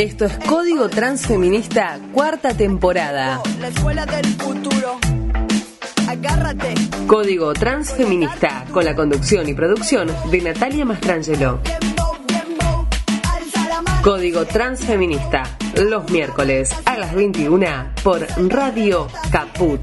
Esto es Código Transfeminista, cuarta temporada. La escuela del futuro. Agárrate. Código Transfeminista, con la conducción y producción de Natalia Mastrangelo. Código Transfeminista, los miércoles a las 21 por Radio Caput.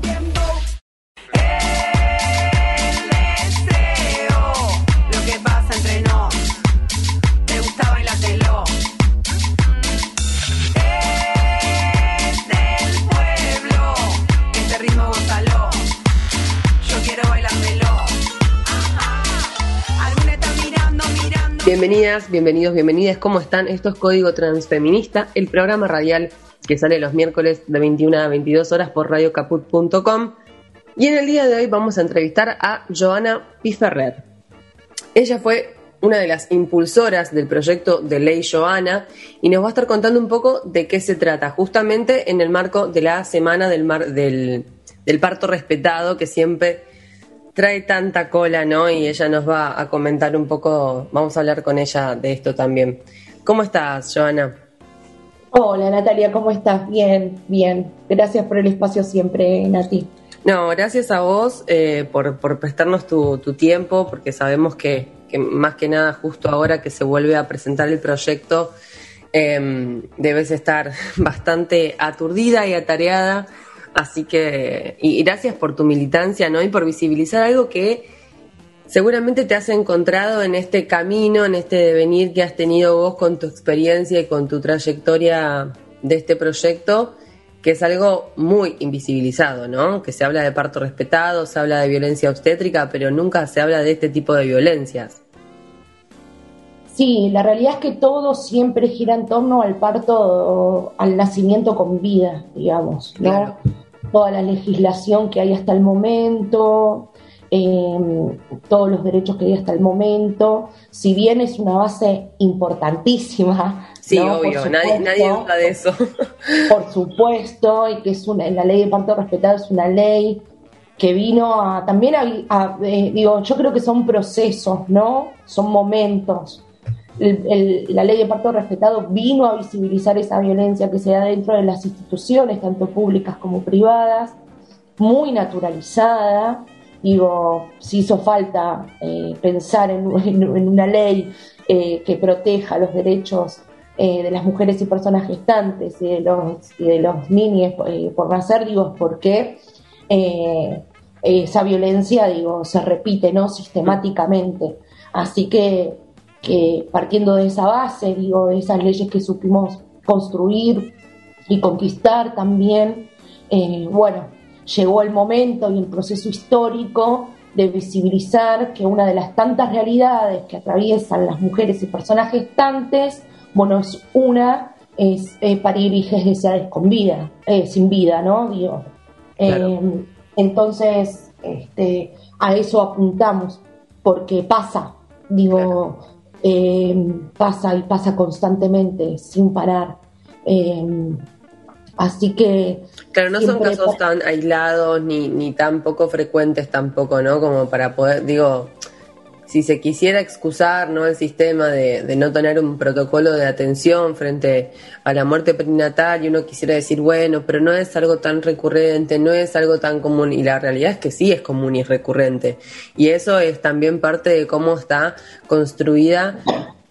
Bienvenidas, bienvenidos, bienvenidas. ¿Cómo están? Esto es Código Transfeminista, el programa radial que sale los miércoles de 21 a 22 horas por radiocaput.com. Y en el día de hoy vamos a entrevistar a Joana Piferrer. Ella fue una de las impulsoras del proyecto de Ley Joana y nos va a estar contando un poco de qué se trata, justamente en el marco de la Semana del, mar- del, del Parto Respetado, que siempre trae tanta cola, ¿no? Y ella nos va a comentar un poco, vamos a hablar con ella de esto también. ¿Cómo estás, Joana? Hola Natalia, ¿cómo estás? Bien, bien. Gracias por el espacio siempre, Nati. No, gracias a vos eh, por, por prestarnos tu, tu tiempo, porque sabemos que, que más que nada justo ahora que se vuelve a presentar el proyecto, eh, debes estar bastante aturdida y atareada, así que, y, gracias por tu militancia, ¿no? Y por visibilizar algo que seguramente te has encontrado en este camino, en este devenir que has tenido vos con tu experiencia y con tu trayectoria de este proyecto, que es algo muy invisibilizado, ¿no? Que se habla de parto respetado, se habla de violencia obstétrica, pero nunca se habla de este tipo de violencias. Sí, la realidad es que todo siempre gira en torno al parto, al nacimiento con vida, digamos, ¿no? Claro. Toda la legislación que hay hasta el momento, eh, todos los derechos que hay hasta el momento, si bien es una base importantísima. Sí, ¿no? Obvio, nadie, nadie duda de eso. por supuesto, y que es una, la ley de parto respetado es una ley que vino a también a, a- eh, digo, yo creo que son procesos, ¿no? Son momentos. La ley de parto respetado vino a visibilizar esa violencia que se da dentro de las instituciones, tanto públicas como privadas, muy naturalizada. Digo, si hizo falta eh, pensar en, una ley eh, que proteja los derechos eh, de las mujeres y personas gestantes y de los, y de los niños por nacer, digo, porque eh, esa violencia, digo, se repite, ¿no? Sistemáticamente. Así que, que partiendo de esa base, digo, de esas leyes que supimos construir y conquistar también, eh, bueno, llegó el momento y el proceso histórico de visibilizar que una de las tantas realidades que atraviesan las mujeres y personas gestantes, bueno, es una, es eh, parir hijas deseadas con vida, eh, sin vida, ¿no? Digo, Claro. eh, entonces, este, a eso apuntamos, porque pasa, digo, eh, pasa y pasa constantemente, sin parar. Eh, así que Claro, no son casos tan aislados ni, ni tan poco frecuentes tampoco, ¿no? Como para poder, digo, si se quisiera excusar, ¿no? El sistema de, de no tener un protocolo de atención frente a la muerte perinatal y uno quisiera decir, bueno, pero no es algo tan recurrente, no es algo tan común. Y la realidad es que sí es común y recurrente. Y eso es también parte de cómo está construida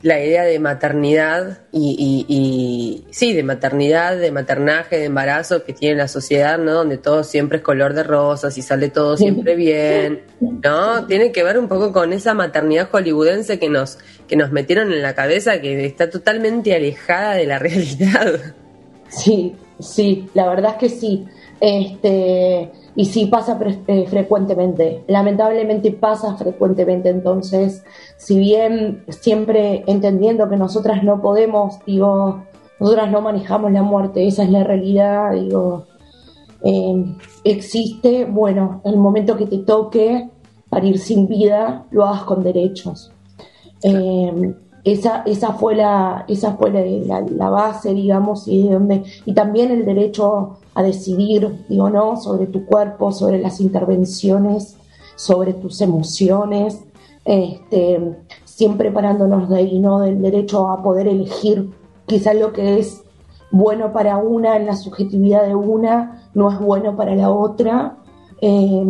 la idea de maternidad y, y- y- sí, de maternidad, de maternaje, de embarazo que tiene la sociedad, ¿no? Donde todo siempre es color de rosas y sale todo siempre bien, ¿no? Tiene que ver un poco con esa maternidad hollywoodense que nos, que nos metieron en la cabeza que está totalmente alejada de la realidad. Sí, sí, la verdad es que sí. Este, y sí pasa pre- eh, frecuentemente. Lamentablemente pasa frecuentemente. Entonces, si bien siempre entendiendo que nosotras no podemos, digo, nosotras no manejamos la muerte, esa es la realidad, digo, eh, existe, bueno, el momento que te toque parir sin vida, lo hagas con derechos. Eh, esa, esa fue la, esa fue la, la- base, digamos, y de donde, y también el derecho a decidir, digo, ¿no? sobre tu cuerpo, sobre las intervenciones, sobre tus emociones, este, siempre parándonos de ahí, ¿no? Del derecho a poder elegir quizás lo que es bueno para una en la subjetividad de una, no es bueno para la otra. Eh,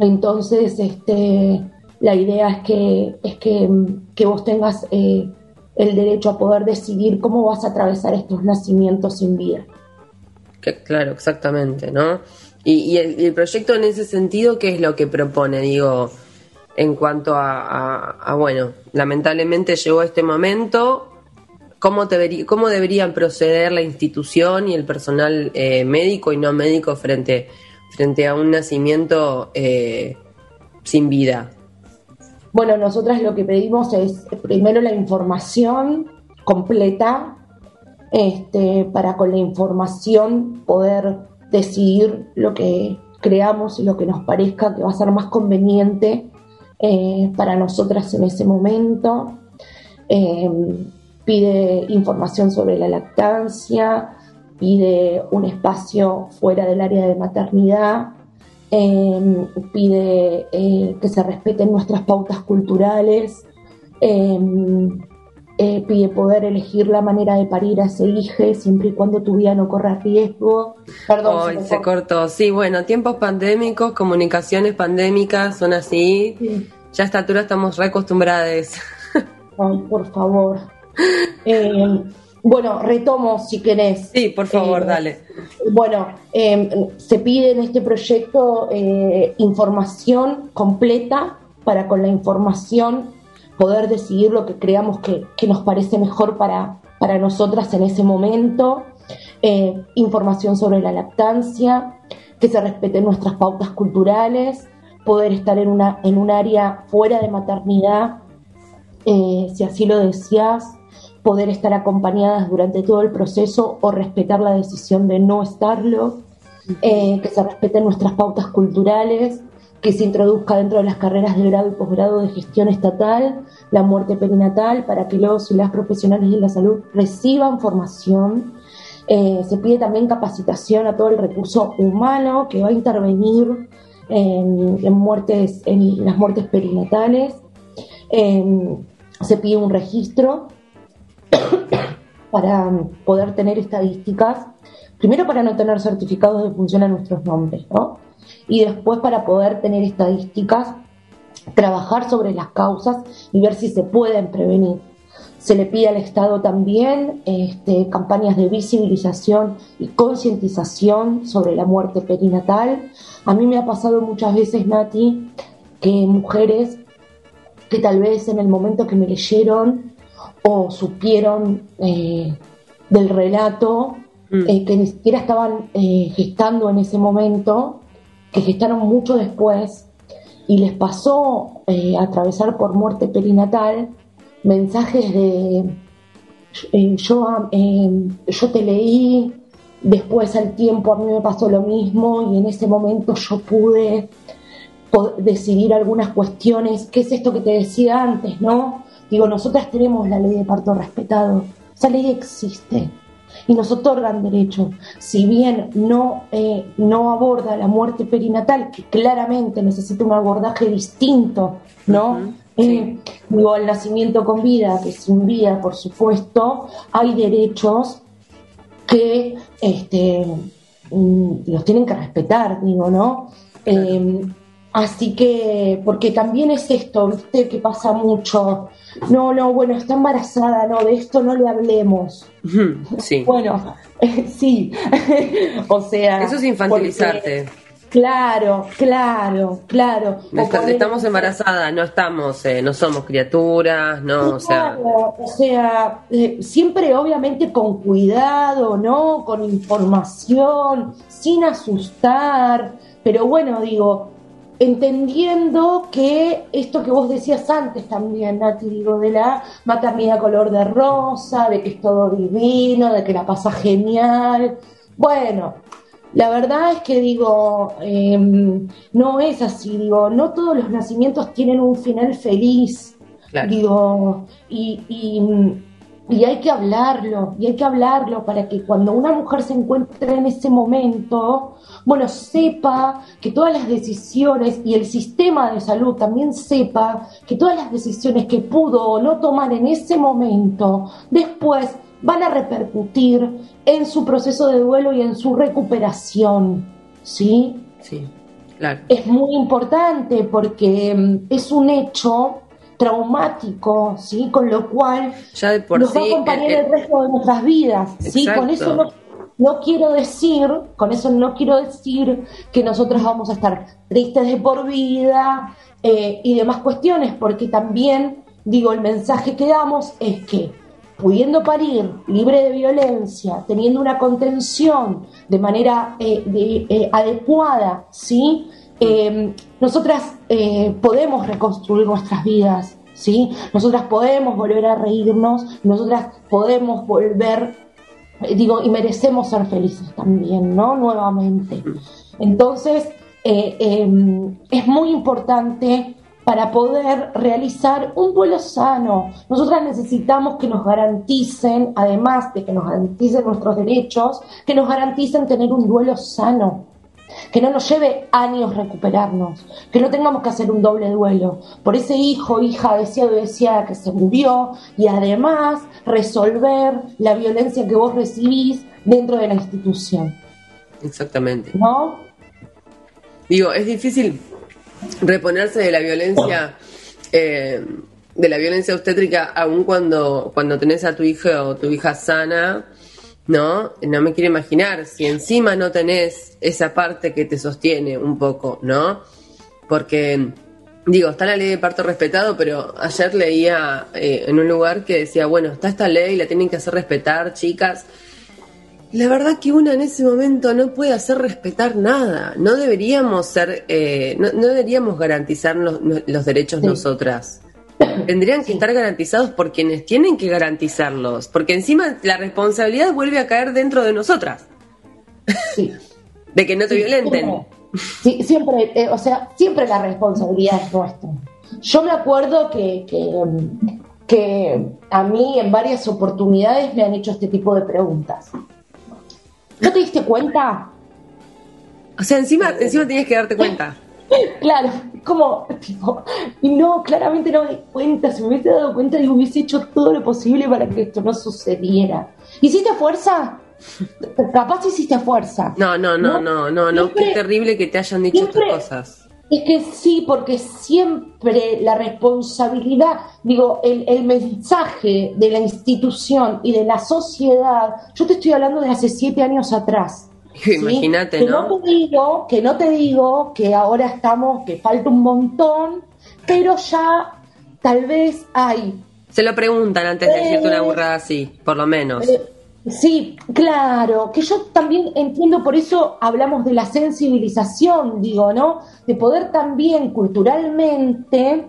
entonces, este, la idea es que, es que, que vos tengas eh, el derecho a poder decidir cómo vas a atravesar estos nacimientos sin vida. Que, claro, exactamente, ¿no? Y, el, proyecto en ese sentido, ¿qué es lo que propone? Digo, en cuanto a, bueno, lamentablemente llegó este momento, ¿cómo, cómo deberían proceder la institución y el personal eh, médico y no médico frente, frente a un nacimiento eh, sin vida? Bueno, nosotras lo que pedimos es primero la información completa, este, para con la información poder decidir lo que creamos y lo que nos parezca que va a ser más conveniente eh, para nosotras en ese momento. Eh, pide información sobre la lactancia, pide un espacio fuera del área de maternidad, eh, pide que se respeten nuestras pautas culturales, eh, pide poder elegir la manera de parir a ese hijo siempre y cuando tu vida no corra riesgo. Perdón. se, cortó. Sí, bueno, tiempos pandémicos, comunicaciones pandémicas son así. Ya a esta altura estamos reacostumbradas. Ay, por favor. Eh, bueno, retomo si querés. Sí, por favor, eh, dale. Bueno, se pide en este proyecto información completa para con la información poder decidir lo que creamos que, nos parece mejor para, para nosotras en ese momento, eh, información sobre la lactancia, que se respeten nuestras pautas culturales, poder estar en, una, en un área fuera de maternidad, eh, si así lo deseas, poder estar acompañadas durante todo el proceso o respetar la decisión de no estarlo, eh, que se respeten nuestras pautas culturales, que se introduzca dentro de las carreras de grado y posgrado de gestión estatal la muerte perinatal para que los y las profesionales de la salud reciban formación. Eh, se pide también capacitación a todo el recurso humano que va a intervenir en, muertes, en las muertes perinatales. Em, se pide un registro para poder tener estadísticas, primero para no tener certificados de función a nuestros nombres, ¿no? y después para poder tener estadísticas, trabajar sobre las causas y ver si se pueden prevenir. Se le pide al Estado también este, campañas de visibilización y concientización sobre la muerte perinatal. A mí me ha pasado muchas veces, Nati, que mujeres que tal vez en el momento que me leyeron o supieron eh, del relato, mm. eh, que ni siquiera estaban eh, gestando en ese momento, que gestaron mucho después y les pasó eh, atravesar por muerte perinatal mensajes de yo, yo te leí, después al tiempo a mí me pasó lo mismo y en ese momento yo pude decidir algunas cuestiones. ¿Qué es esto que te decía antes, no? Digo, nosotras tenemos la ley de parto respetado, esa ley existe y nos otorgan derechos. Si bien no, eh, no aborda la muerte perinatal, que claramente necesita un abordaje distinto, ¿no? Eh, digo, el nacimiento con vida, que sin vida, por supuesto, hay derechos que este, mm, los tienen que respetar, digo, ¿no? Eh, así que, porque también es esto, ¿viste? Que pasa mucho no, no, bueno, está embarazada, no, de esto no le hablemos. Sí. Bueno, sí, o sea... Eso es infantilizarte. claro, claro, claro. estamos embarazadas, no estamos, eh, no somos criaturas, no, o sea... o sea, eh, siempre obviamente con cuidado, ¿no? Con información, sin asustar, pero bueno, digo, entendiendo que esto que vos decías antes también, Nati, digo, de la maternidad color de rosa, de que es todo divino, de que la pasa genial. Bueno, la verdad es que digo, em, no es así, digo, no todos los nacimientos tienen un final feliz. Digo, y, y y hay que hablarlo, y hay que hablarlo para que cuando una mujer se encuentre en ese momento, bueno, sepa que todas las decisiones y el sistema de salud también sepa que todas las decisiones que pudo o no tomar en ese momento, después van a repercutir en su proceso de duelo y en su recuperación, ¿sí? Sí, claro. Es muy importante porque mm, es un hecho traumático, ¿sí? Con lo cual Ya de por nos va a sí, acompañar eh, el resto de nuestras vidas, ¿sí? Con eso no, no quiero decir, con eso no quiero decir que nosotros vamos a estar tristes de por vida eh, y demás cuestiones, porque también, digo, el mensaje que damos es que pudiendo parir libre de violencia, teniendo una contención de manera eh, de- eh, adecuada, ¿sí? Eh, nosotras podemos reconstruir nuestras vidas, ¿sí? Nosotras podemos volver a reírnos, nosotras podemos volver, eh, digo, y merecemos ser felices también, ¿no? Nuevamente. Entonces, eh, eh, es muy importante para poder realizar un duelo sano. Nosotras necesitamos que nos garanticen, además de que nos garanticen nuestros derechos, que nos garanticen tener un duelo sano que no nos lleve años recuperarnos, que no tengamos que hacer un doble duelo por ese hijo, hija deseado y deseada que se murió y además resolver la violencia que vos recibís dentro de la institución, Exactamente. ¿no? Digo, es difícil reponerse de la violencia, eh, de la violencia obstétrica, aun cuando, cuando tenés a tu hija o tu hija sana, ¿no? No me quiero imaginar si encima no tenés esa parte que te sostiene un poco, ¿no? Porque, digo, está la ley de parto respetado, pero ayer leía eh, en un lugar que decía, bueno, está esta ley, la tienen que hacer respetar, chicas. La verdad que una en ese momento no puede hacer respetar nada. No deberíamos ser, eh, no, no deberíamos garantizar los, los derechos Sí. nosotras. Tendrían que estar garantizados por quienes tienen que garantizarlos, porque encima la responsabilidad vuelve a caer dentro de nosotras, Sí. de que no te Sí, violenten. Siempre, sí, siempre, eh, o sea, siempre la responsabilidad es nuestra. Yo me acuerdo que, que, que a mí en varias oportunidades me han hecho este tipo de preguntas. ¿No te diste cuenta? O sea, encima, encima tienes que darte cuenta. Claro, como, tipo, y no, claramente no me di cuenta, si me hubiese dado cuenta y hubiese hecho todo lo posible para que esto no sucediera. ¿Hiciste fuerza? Capaz hiciste fuerza. No, no, no, no, no, no, qué Siempre- terrible que te hayan dicho estas cosas. Es que sí, porque siempre la responsabilidad, digo, el, el mensaje de la institución y de la sociedad, yo te estoy hablando de hace siete años atrás. ¿sí? Imagínate, que ¿no? no te digo, que no te digo que ahora estamos, que falta un montón, pero ya tal vez hay Se lo preguntan antes de decirte una Eh, burrada así, por lo menos. Eh, Sí, claro, que yo también entiendo, por eso hablamos de la sensibilización, digo, ¿no? De poder también culturalmente,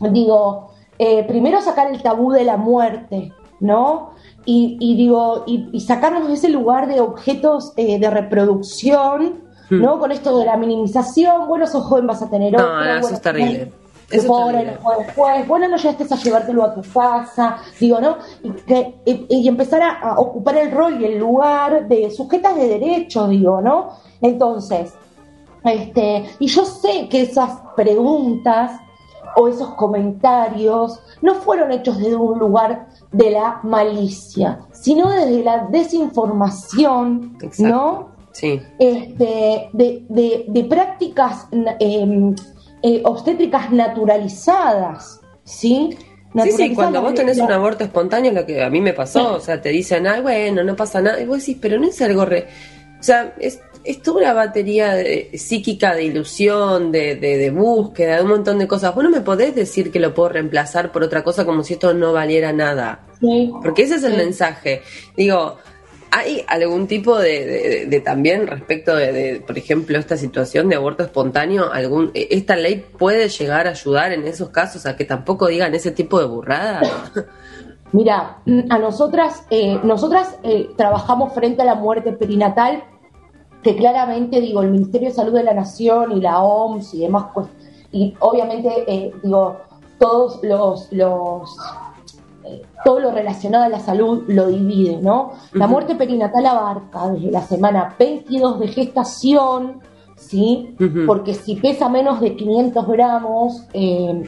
digo, eh, primero sacar el tabú de la muerte, ¿no? Y, y digo, y, y sacarnos de ese lugar de objetos eh, de reproducción, ¿no? Con esto de la minimización, bueno, sos joven, vas a tener Hmm. No, otro. no, eso bueno, es terrible. Eso es pobre, terrible. no fue después, bueno, no llegaste a llevártelo a tu casa, digo, ¿no? Y, que, y, empezar a, a ocupar el rol y el lugar de sujetas de derecho, digo, ¿no? Entonces, este, y yo sé que esas preguntas o esos comentarios no fueron hechos desde un lugar de la malicia, sino desde la desinformación, Exacto. ¿no? Sí. este, de, de- de prácticas em, eh, obstétricas naturalizadas, ¿sí? Sí, sí, cuando vos tenés un aborto espontáneo, lo que a mí me pasó, o sea, te dicen, ay, bueno, no pasa nada, y vos decís, pero no es algo re... O sea, es, es toda una batería de- psíquica de ilusión, de, de, de búsqueda, de un montón de cosas. Vos no me podés decir que lo puedo reemplazar por otra cosa como si esto no valiera nada. Sí. Porque ese es el Sí. mensaje. Digo, ¿hay algún tipo de, de- también respecto de, por ejemplo, esta situación de aborto espontáneo? algún e- ¿Esta ley puede llegar a ayudar en esos casos a que tampoco digan ese tipo de burrada? Mira, a nosotras, eh, nosotras eh, trabajamos frente a la muerte perinatal, que claramente, digo, el Ministerio de Salud de la Nación y la OMS y demás, pues, y obviamente, eh, digo, todos los, los eh, todo lo relacionado a la salud lo divide, ¿no? La muerte perinatal abarca desde la semana 22 de gestación, ¿sí? Porque si pesa menos de 500 gramos, eh,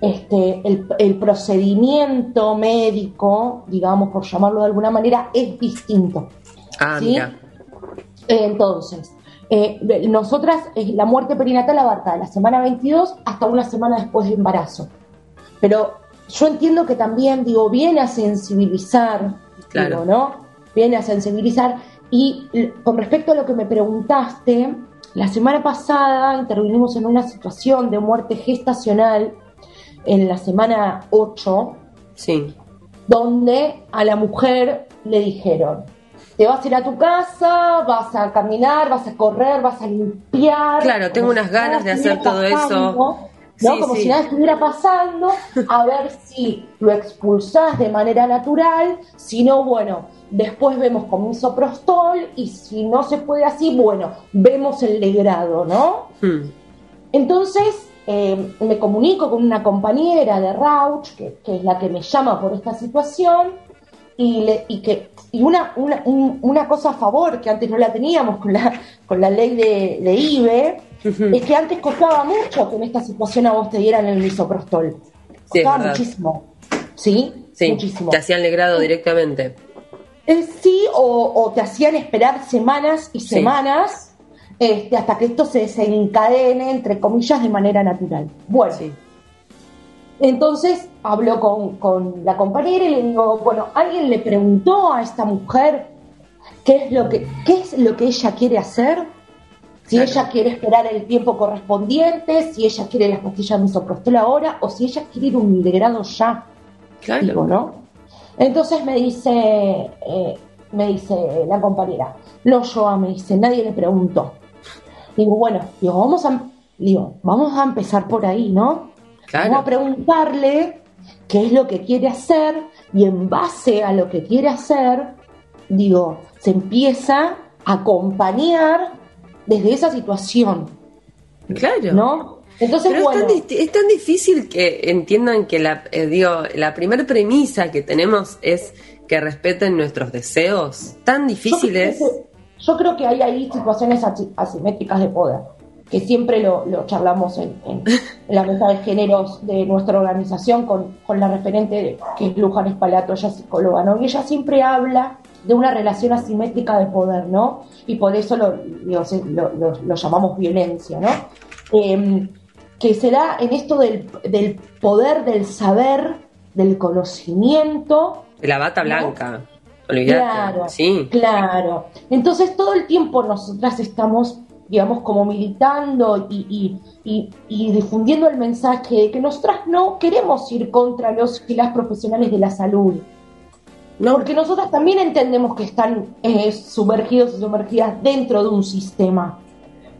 este, el, el procedimiento médico, digamos, por llamarlo de alguna manera, es distinto. Ah, ¿sí? mira. Entonces, eh, nosotras, eh, la muerte perinatal abarca de la semana 22 hasta una semana después del embarazo. Pero yo entiendo que también, digo, viene a sensibilizar, Claro. digo, ¿no? Viene a sensibilizar. Y con respecto a lo que me preguntaste, la semana pasada intervinimos en una situación de muerte gestacional en la semana 8, Sí. donde a la mujer le dijeron, te vas a ir a tu casa, vas a caminar, vas a correr, vas a limpiar. Claro, tengo unas si ganas de hacer todo eso. ¿no? Sí, como sí. si nada estuviera pasando, a ver si lo expulsás de manera natural, si no, bueno, después vemos con un soprostol y si no se puede así, bueno, vemos el degrado, ¿no? Hmm. Entonces eh, me comunico con una compañera de Rauch, que, que es la que me llama por esta situación, y, le- y que y una, una, un- una cosa a favor que antes no la teníamos con la, con la ley de, de IBE, es que antes costaba mucho que en esta situación a vos te dieran el misoprostol. Costaba muchísimo. ¿Sí? Sí, Muchísimo. te hacían legrado directamente. Eh, sí, o, o te hacían esperar semanas y Sí. semanas este, hasta que esto se desencadene, entre comillas, de manera natural. Bueno, Sí. Entonces hablo con, con la compañera y le digo, bueno, ¿alguien le preguntó a esta mujer qué es lo que, qué es lo que ella quiere hacer? Si Claro. ella quiere esperar el tiempo correspondiente, si ella quiere las pastillas de misoprostol ahora, o si ella quiere ir un degrado ya. Claro. Digo, ¿no? Entonces me dice, eh, me dice la compañera, no, Joa, me dice, nadie le preguntó. Digo, bueno, digo, vamos a, digo, vamos a empezar por ahí, ¿no? Claro. Vamos a preguntarle qué es lo que quiere hacer y en base a lo que quiere hacer, digo, se empieza a acompañar desde esa situación, Claro. ¿no? Entonces, Pero bueno, es, tan, disti- es tan difícil que entiendan que la, eh, digo, la primera premisa que tenemos es que respeten nuestros deseos. Tan difícil yo creo es. que- yo creo que hay ahí situaciones asi- asimétricas de poder, que siempre lo, lo charlamos en, en- la mesa de géneros de nuestra organización con, con la referente que es Luján Espalato, ella es psicóloga, ¿no? Y ella siempre habla de una relación asimétrica de poder, ¿no? Y por eso lo, lo, lo- llamamos violencia, ¿no? Em, que se da en esto del, del poder del saber, del conocimiento, De la bata ¿No? blanca. Claro, Sí. claro. Entonces todo el tiempo nosotras estamos, digamos, como militando y, y- y- y difundiendo el mensaje de que nosotras no queremos ir contra los y las profesionales de la salud. No. Porque nosotras también entendemos que están eh, sumergidos y sumergidas dentro de un sistema,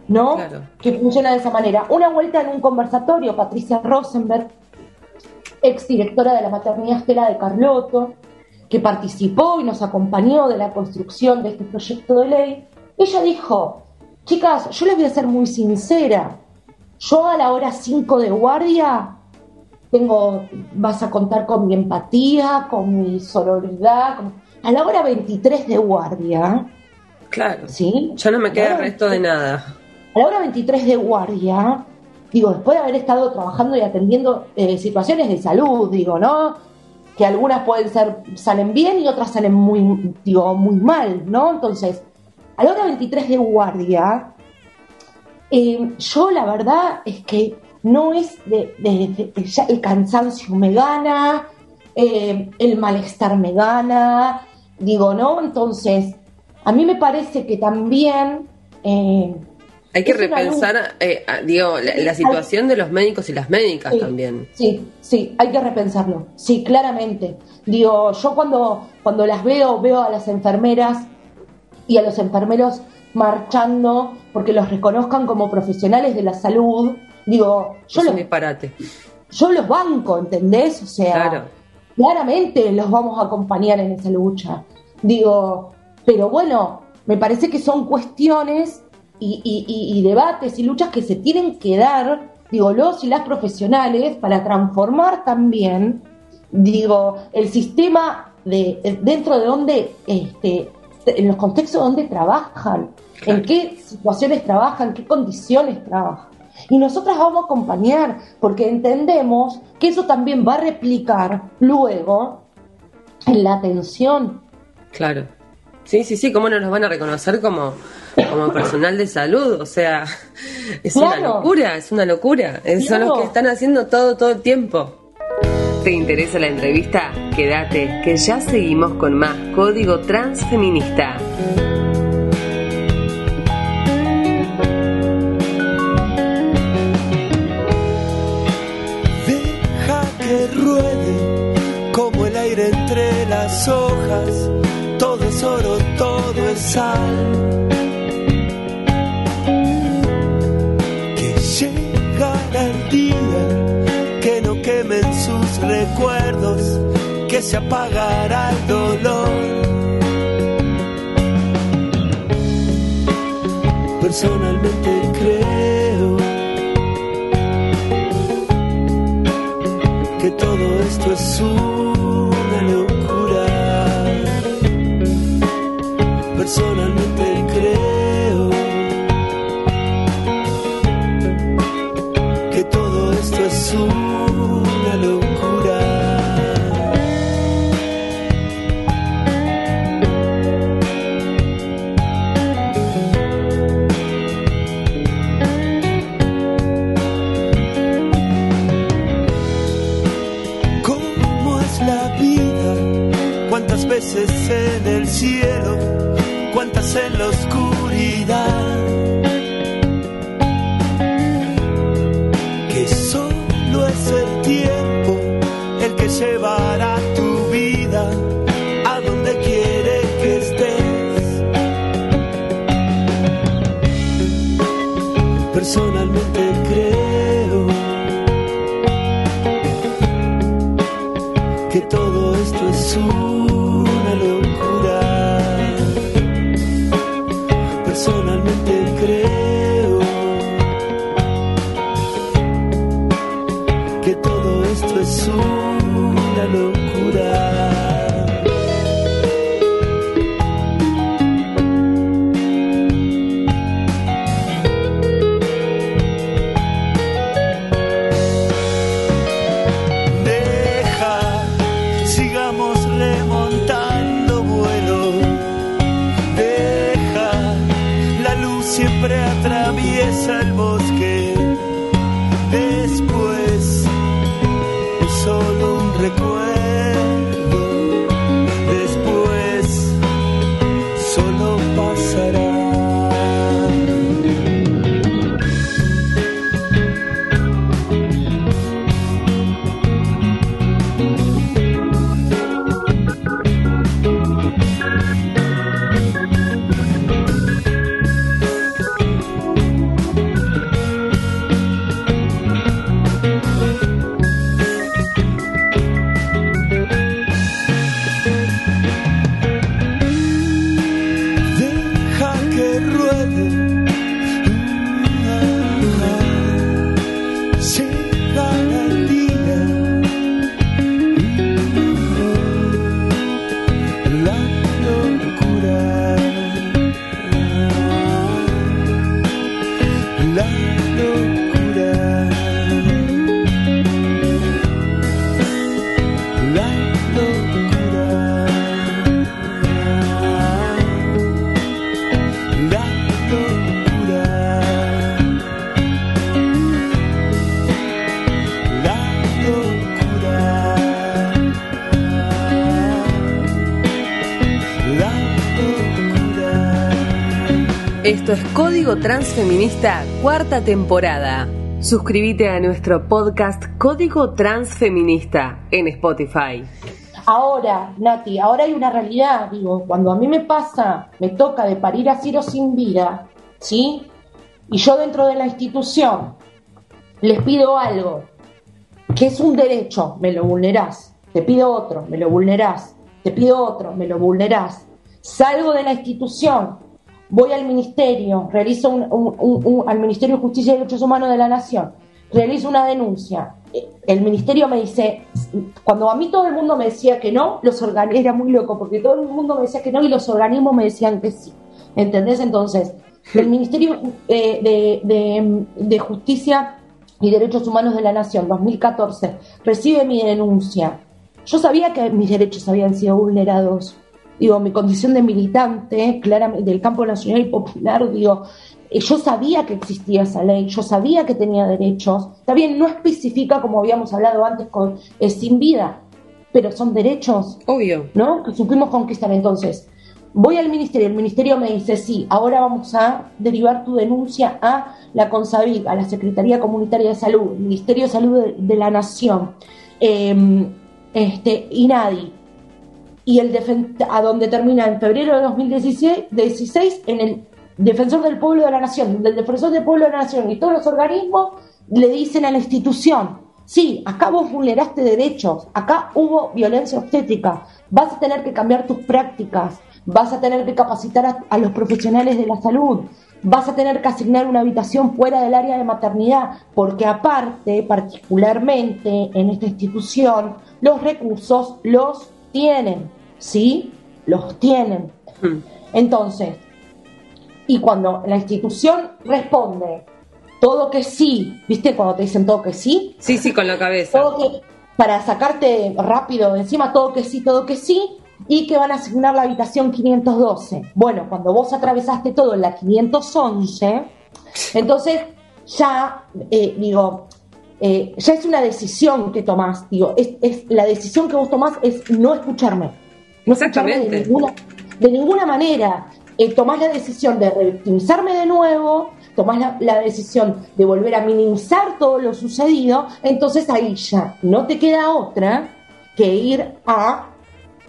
¿no? Claro. Que funciona de esa manera. Una vuelta en un conversatorio, Patricia Rosenberg, ex directora de la maternidad Estela de Carlotto, que participó y nos acompañó de la construcción de este proyecto de ley, ella dijo, chicas, yo les voy a ser muy sincera, yo a la hora 5 de guardia tengo, vas a contar con mi empatía, con mi sororidad, con- a la hora 23 de guardia, Claro. ¿sí? Ya no me queda resto de nada. A la hora 23 de guardia, digo, después de haber estado trabajando y atendiendo eh, situaciones de salud, digo, ¿no? Que algunas pueden ser, salen bien y otras salen muy, digo, muy mal, ¿no? Entonces, a la hora 23 de guardia, eh, yo la verdad es que no es de, de- de- ya el cansancio me gana, eh, el malestar me gana, digo, ¿no? Entonces, a mí me parece que también... eh, Hay que repensar, eh, a- digo, la, la situación de los médicos y las médicas Sí, también. Sí, sí, hay que repensarlo. Sí, claramente. Digo, yo cuando, cuando las veo, veo a las enfermeras y a los enfermeros marchando porque los reconozcan como profesionales de la salud. Digo, yo es los, disparate. yo los banco, ¿entendés? O sea, Claro. claramente los vamos a acompañar en esa lucha. Digo, pero bueno, me parece que son cuestiones y- y debates y luchas que se tienen que dar, digo, los y las profesionales para transformar también, digo, el sistema de dentro de donde, este, en los contextos donde trabajan, Claro. en qué situaciones trabajan, qué condiciones trabajan. Y nosotras vamos a acompañar porque entendemos que eso también va a replicar luego en la atención. Claro. Sí, sí, sí, ¿cómo no nos van a reconocer como, como personal de salud? O sea, es una locura, es una locura. Es- Son los que están haciendo todo, todo el tiempo. ¿Te interesa la entrevista? Quédate, que ya seguimos con más Código Transfeminista. Deja que ruede como el aire entre las hojas. Todo es oro, todo es sal. Se apagará el dolor. Personalmente creo que todo esto es una locura. Personalmente creo que todo esto es una cielo? ¿Cuántas en la oscuridad? Transfeminista, cuarta temporada. Suscríbete a nuestro podcast Código Transfeminista en Spotify. Ahora, Nati, ahora hay una realidad, digo, cuando a mí me pasa, me toca de parir a Ciro sin vida, ¿sí? Y yo dentro de la institución les pido algo, que es un derecho, me lo vulnerás, te pido otro, me lo vulnerás, te pido otro, me lo vulnerás. Salgo de la institución, voy al ministerio, realizo un, un- un- un- al Ministerio de Justicia y Derechos Humanos de la Nación, realizo una denuncia. Eh, El ministerio me dice, cuando a mí todo el mundo me decía que no, los organismos, era muy loco, porque todo el mundo me decía que no y los organismos me decían que sí. ¿Entendés? Entonces, del Ministerio eh, de, de- de Justicia y Derechos Humanos de la Nación, 2014, recibe mi denuncia. Yo sabía que mis derechos habían sido vulnerados. Digo, mi condición de militante, claramente, del campo nacional y popular, digo, eh, yo sabía que existía esa ley, yo sabía que tenía derechos. Está bien, no especifica, como habíamos hablado antes, con eh, sin vida, pero son derechos Obvio. ¿no? Que supimos conquistar. Entonces, voy al ministerio, el ministerio me dice, sí, ahora vamos a derivar tu denuncia a la CONSAVIC, a la Secretaría Comunitaria de Salud, Ministerio de Salud de, de la Nación, eh, este, INADI, y el a donde termina en febrero de 2016 16, en el Defensor del Pueblo de la Nación, del Defensor del Pueblo de la Nación y todos los organismos le dicen a la institución, sí, acá vos vulneraste derechos, acá hubo violencia obstétrica, vas a tener que cambiar tus prácticas, vas a tener que capacitar a los profesionales de la salud, vas a tener que asignar una habitación fuera del área de maternidad, porque aparte, particularmente en esta institución, los recursos los tienen, ¿sí? Los tienen. Mm. Entonces, y cuando la institución responde todo que sí, ¿viste? Cuando te dicen todo que sí, Sí, sí, con la cabeza. todo que, para sacarte rápido de encima todo que sí, todo que sí, y que van a asignar la habitación 512. Bueno, cuando vos atravesaste todo en la 511, entonces ya, eh, digo, eh, ya es una decisión que tomás, digo, es, es la decisión que vos tomás es no escucharme. No escucharme de Exactamente. ninguna, de ninguna manera. Eh, tomás la decisión de revictimizarme de nuevo, tomás la, la decisión de volver a minimizar todo lo sucedido, entonces ahí ya no te queda otra que ir a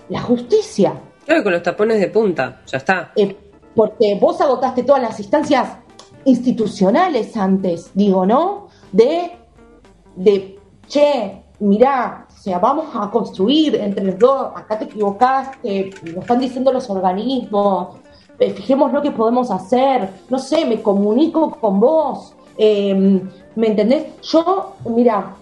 la justicia. Claro, con los tapones de punta, ya está. Eh, porque vos agotaste todas las instancias institucionales antes, digo, ¿no? De, de che, mirá, sea, vamos a construir entre los dos, acá te equivocaste, lo están diciendo los organismos, eh, fijémonos qué podemos hacer, no sé, me comunico con vos, eh, ¿me entendés? Yo, mira,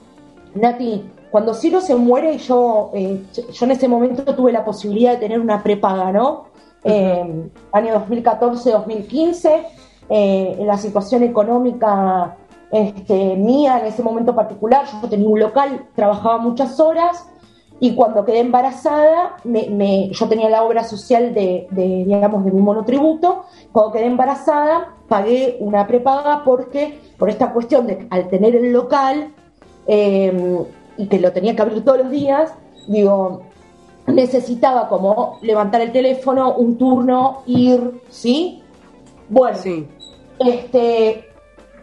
Nati, cuando Ciro se muere, yo, eh, yo en ese momento tuve la posibilidad de tener una prepaga, ¿no? Eh, año 2014-2015, eh, en la situación económica este, mía en ese momento particular, yo tenía un local, trabajaba muchas horas y cuando quedé embarazada, me, me- yo tenía la obra social de, de, digamos, de mi monotributo, cuando quedé embarazada pagué una prepaga porque, por esta cuestión de al tener el local, eh, y que lo tenía que abrir todos los días, digo, necesitaba como levantar el teléfono, un turno, ir, ¿sí? Bueno, Sí. este,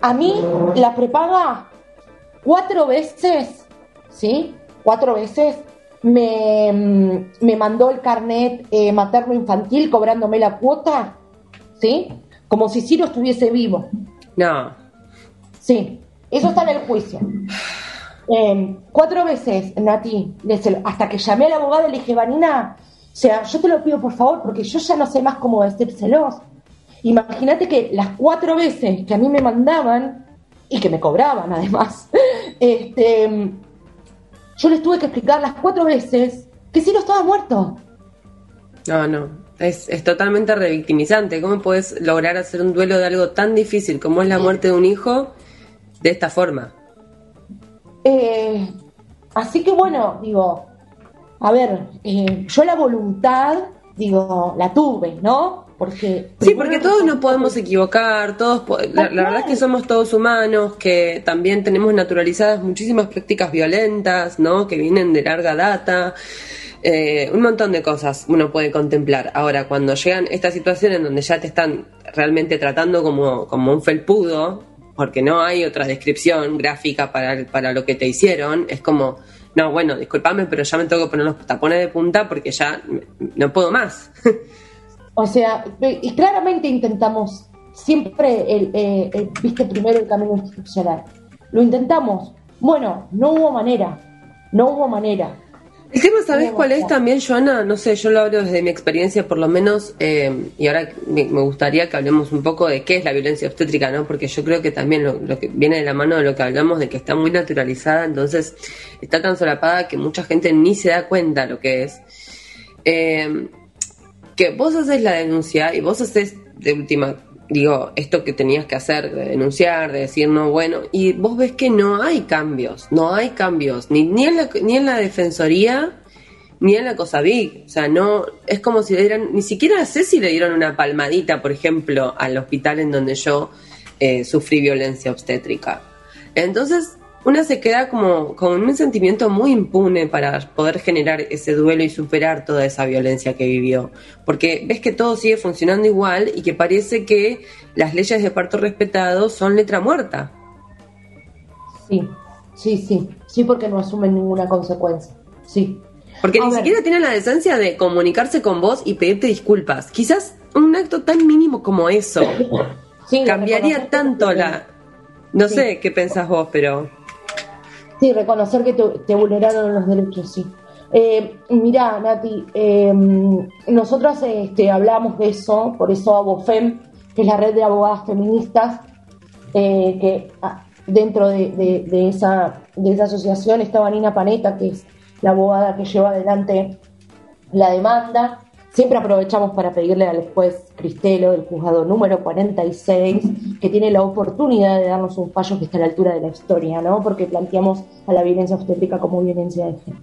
a mí la prepaga cuatro veces, ¿sí? Cuatro veces me, mm, me mandó el carnet eh, materno infantil cobrándome la cuota, ¿sí? Como si Ciro estuviese vivo. No. Sí, eso está en el juicio. Eh, cuatro veces, Nati, desde el- hasta que llamé a la abogada y le dije, Vanina, o sea, yo te lo pido por favor, porque yo ya no sé más cómo decírselos. Imagínate que las cuatro veces que a mí me mandaban, y que me cobraban además, este, yo les tuve que explicar las cuatro veces que Ciro estaba muerto. No, no. Es, es totalmente revictimizante. ¿Cómo puedes lograr hacer un duelo de algo tan difícil como es la muerte de un hijo de esta forma? Eh, así que bueno, digo, a ver, eh, yo la voluntad, digo, la tuve, ¿no? Porque Sí, porque todos nos podemos equivocar, todos po- la, la verdad es que somos todos humanos, que también tenemos naturalizadas muchísimas prácticas violentas, ¿no? Que vienen de larga data, eh, un montón de cosas uno puede contemplar. Ahora, cuando llegan estas situaciones en donde ya te están realmente tratando como, como un felpudo, porque no hay otra descripción gráfica para, para lo que te hicieron, es como, no, bueno, discúlpame, pero ya me tengo que poner los tapones de punta porque ya no puedo más. O sea, y claramente intentamos siempre, el, eh, el- viste, primero el camino institucional. Lo intentamos. Bueno, no hubo manera. No hubo manera. El tema, ¿sabes No, cuál es también, Joana? No sé, yo lo hablo desde mi experiencia, por lo menos, eh, y ahora me, me gustaría que hablemos un poco de qué es la violencia obstétrica, ¿no? Porque yo creo que también lo, lo que viene de la mano de lo que hablamos, de que está muy naturalizada, entonces está tan solapada que mucha gente ni se da cuenta lo que es. Eh, vos haces la denuncia y vos haces de última digo, esto que tenías que hacer, de denunciar, de decir no, bueno, y vos ves que no hay cambios, no hay cambios, ni, ni, en, la, ni en la defensoría, ni en la cosa big, o sea, no, es como si le dieran, ni siquiera sé si le dieron una palmadita, por ejemplo, al hospital en donde yo eh, sufrí violencia obstétrica. Entonces, una se queda como con un sentimiento muy impune para poder generar ese duelo y superar toda esa violencia que vivió. Porque ves que todo sigue funcionando igual y que parece que las leyes de parto respetado son letra muerta. Sí, sí, sí, sí, porque no asumen ninguna consecuencia. Sí. Porque ni siquiera tienen la decencia de comunicarse con vos y pedirte disculpas. Quizás un acto tan mínimo como eso cambiaría tanto la... No sé qué pensás vos, pero... Sí, reconocer que te, vulneraron los derechos, sí. Eh, mirá, Nati, eh, nosotros este, hablamos de eso, por eso ABOFEM, que es la red de abogadas feministas, eh, que ah, dentro de, esa, de esa asociación está Vanina Paneta, que es la abogada que lleva adelante la demanda, Siempre aprovechamos para pedirle al juez Cristelo del juzgado número 46 que tiene la oportunidad de darnos un fallo que está a la altura de la historia, ¿no? Porque planteamos a la violencia obstétrica como violencia de género.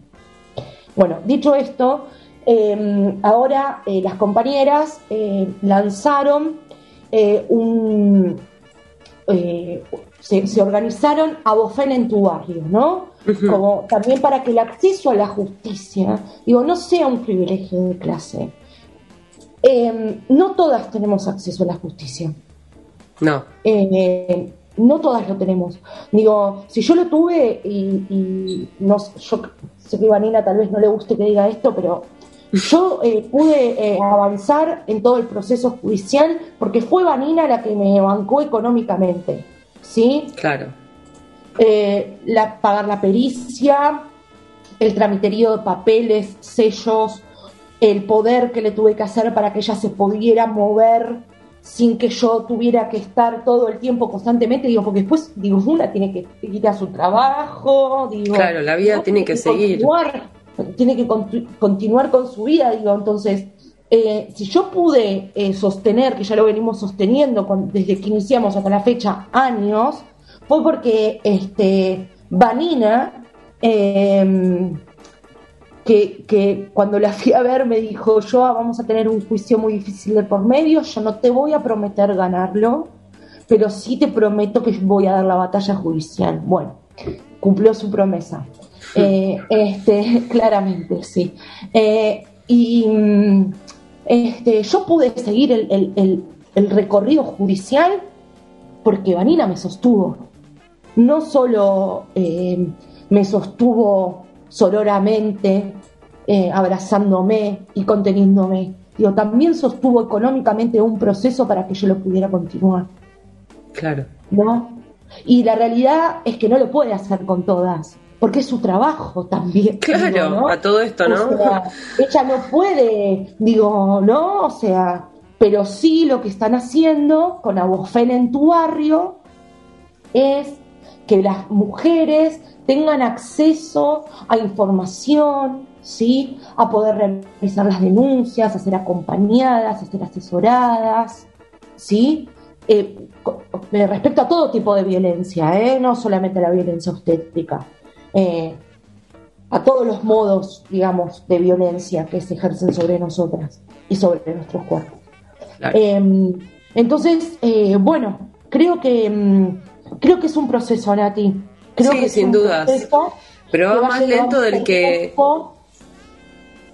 Bueno, dicho esto, em, ahora eh, las compañeras eh, lanzaron eh, un... Se, se, organizaron a Bofén en tu barrio, ¿no? Como también para que el acceso a la justicia, digo, no sea un privilegio de clase, Em, no todas tenemos acceso a la justicia. No. Eh, no todas lo tenemos. Digo, si yo lo tuve y, no, yo sé que Vanina tal vez no le guste que diga esto, pero yo eh, pude eh, avanzar en todo el proceso judicial porque fue Vanina la que me bancó económicamente, ¿sí? Claro. la, pagar la pericia, el tramiterío de papeles, sellos, el poder que le tuve que hacer para que ella se pudiera mover sin que yo tuviera que estar todo el tiempo constantemente, digo, porque después, digo, una tiene que ir a su trabajo, digo... Claro, la vida tiene que, seguir. tiene que continuar con su vida, digo, entonces, eh, si yo pude eh, sostener, que ya lo venimos sosteniendo desde que iniciamos hasta la fecha, años, fue porque este, Vanina... Eh, que, cuando la fui a ver me dijo, yo vamos a tener un juicio muy difícil de por medio, yo no te voy a prometer ganarlo, pero sí te prometo que voy a dar la batalla judicial. Bueno, cumplió su promesa. Eh, este, claramente, sí. Eh, y este, yo pude seguir el, recorrido judicial porque Vanina me sostuvo. No solo eh, me sostuvo sororamente, eh, abrazándome y conteniéndome. Digo, también sostuvo económicamente un proceso para que yo lo pudiera continuar. Claro. ¿No? Y la realidad es que no lo puede hacer con todas, porque es su trabajo también. Claro, a todo esto, ¿no? ella no puede, digo, ¿no? O sea, pero sí lo que están haciendo con Abofen en tu barrio es que las mujeres tengan acceso a información, ¿sí? a poder realizar las denuncias, a ser acompañadas, a ser asesoradas, ¿sí? Eh, respecto a todo tipo de violencia, ¿eh? no solamente la violencia obstétrica, eh, a todos los modos, digamos, de violencia que se ejercen sobre nosotras y sobre nuestros cuerpos. Em, entonces, bueno, creo que mm, creo que es un proceso, Nati sí, sin dudas. Pero va más lento del que...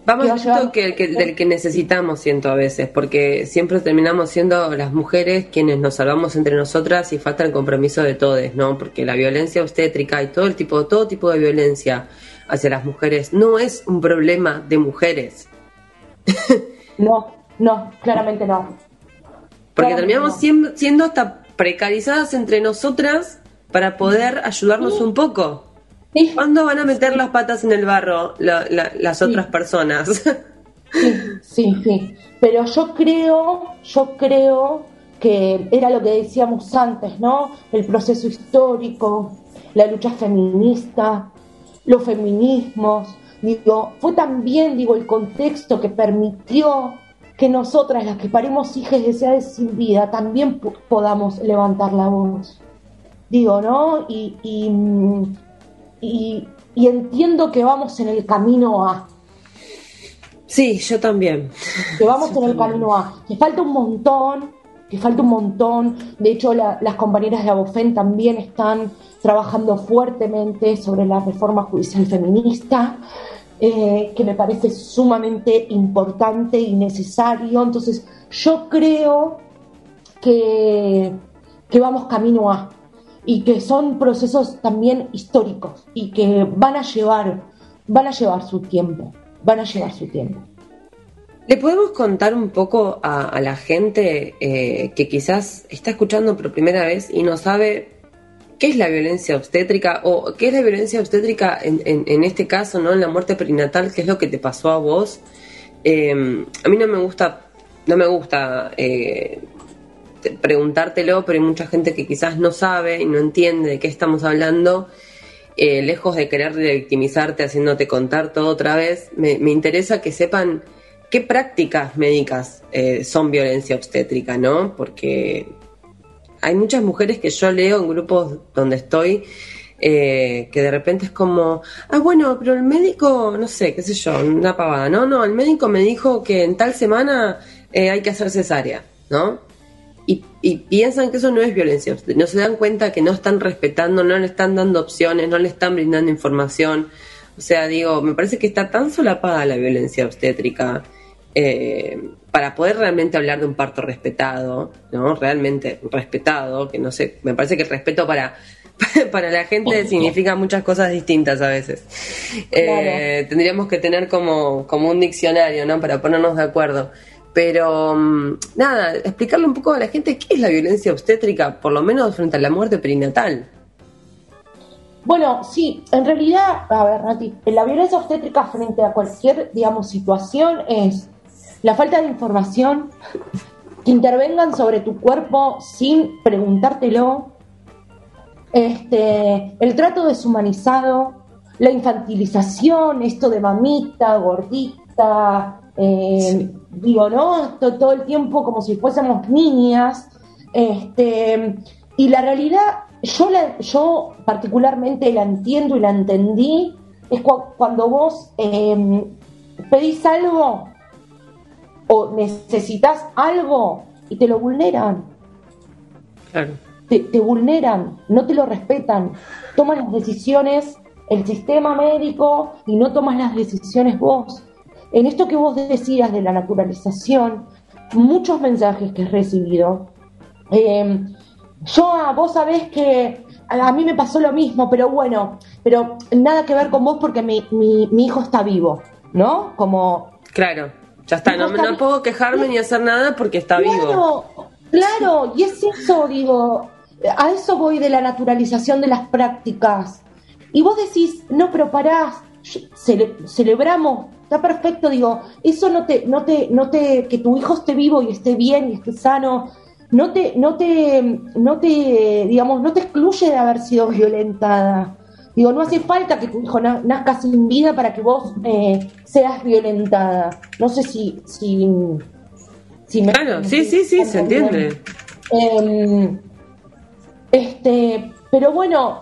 Va más lento que, el que, del que necesitamos, siento a veces, porque siempre terminamos siendo las mujeres quienes nos salvamos entre nosotras y falta el compromiso de todos, ¿no? Porque la violencia obstétrica y todo el tipo, todo tipo de violencia hacia las mujeres no es un problema de mujeres. no, no, claramente no. Porque terminamos siendo, siendo hasta precarizadas entre nosotras para poder ayudarnos un poco. ¿Cuándo van a meter las patas en el barro las otras personas? Sí, sí, sí. Pero yo creo, yo creo que era lo que decíamos antes, ¿no? El proceso histórico, la lucha feminista, los feminismos, digo, fue también, digo, el contexto que permitió que nosotras, las que parimos hijas deseadas sin vida, también po- podamos levantar la voz. Digo, ¿no? Y, y, y- y entiendo que vamos en el camino a, Sí, yo también. que vamos en el camino A, que falta un montón, que falta un montón. De hecho, la- las compañeras de Abofen también están trabajando fuertemente sobre la reforma judicial feminista, eh, que me parece sumamente importante y necesario. Entonces, yo creo que, que vamos camino A y que son procesos también históricos y que van a llevar, van a llevar su tiempo, van a llevar su tiempo. ¿Le podemos contar un poco a, la gente eh, que quizás está escuchando por primera vez y no sabe qué es la violencia obstétrica o qué es la violencia obstétrica en, en- este caso, no en la muerte perinatal, qué es lo que te pasó a vos? Eh, a mí no me gusta, no me gusta eh, te- preguntártelo, pero hay mucha gente que quizás no sabe y no entiende de qué estamos hablando. Eh, lejos de querer victimizarte haciéndote contar todo otra vez, me, me interesa que sepan qué prácticas médicas eh, son violencia obstétrica, ¿no? Porque hay muchas mujeres que yo leo en grupos donde estoy eh, que de repente es como, ah, bueno, pero el médico, no sé, qué sé yo, una pavada, no, no, el médico me dijo que en tal semana eh, hay que hacer cesárea, ¿no? Y, y piensan que eso no es violencia, no se dan cuenta que no están respetando, no le están dando opciones, no le están brindando información. O sea, digo, me parece que está tan solapada la violencia obstétrica eh, para poder realmente hablar de un parto respetado, ¿no? Realmente respetado, que no sé, me parece que el respeto para, para la gente significa muchas cosas distintas a veces. Eh, tendríamos que tener como, como un diccionario, ¿no? Para ponernos de acuerdo. Pero mm, nada, explicarle un poco a la gente qué es la violencia obstétrica, por lo menos frente a la muerte perinatal. Bueno, sí, en realidad, a ver, Nati, la violencia obstétrica frente a cualquier, digamos, situación es la falta de información, que intervengan sobre tu cuerpo sin preguntártelo, este, el trato deshumanizado, la infantilización, esto de mamita, gordita, eh, digo, ¿no? To- todo el tiempo como si fuésemos niñas, este, y la realidad, yo, la, yo particularmente la entiendo y la entendí, es cua- cuando vos eh, pedís algo o necesitas algo y te lo vulneran, Claro. te, te vulneran, no te lo respetan, toman las decisiones el sistema médico y no tomas las decisiones vos. En esto que vos decías de la naturalización, muchos mensajes que he recibido, eh, yo, ah, vos sabés que a, a mí me pasó lo mismo, pero bueno, pero nada que ver con vos porque mi, mi, mi hijo está vivo, ¿no? Como Claro, ya está, no, No puedo quejarme ni hacer nada porque está vivo. Claro, claro, y es eso, digo, a eso voy de la naturalización de las prácticas. Y vos decís, no, pero pará, cele- celebramos, está perfecto, digo, eso no te, no te, no te, que tu hijo esté vivo y esté bien y esté sano, no te, no te, no te, digamos, no te excluye de haber sido violentada. Digo, no hace falta que tu hijo na- nazca sin vida para que vos eh, seas violentada. No sé si, si, si me- Claro, sí, sí, sí, se entiende. Em, este, pero bueno,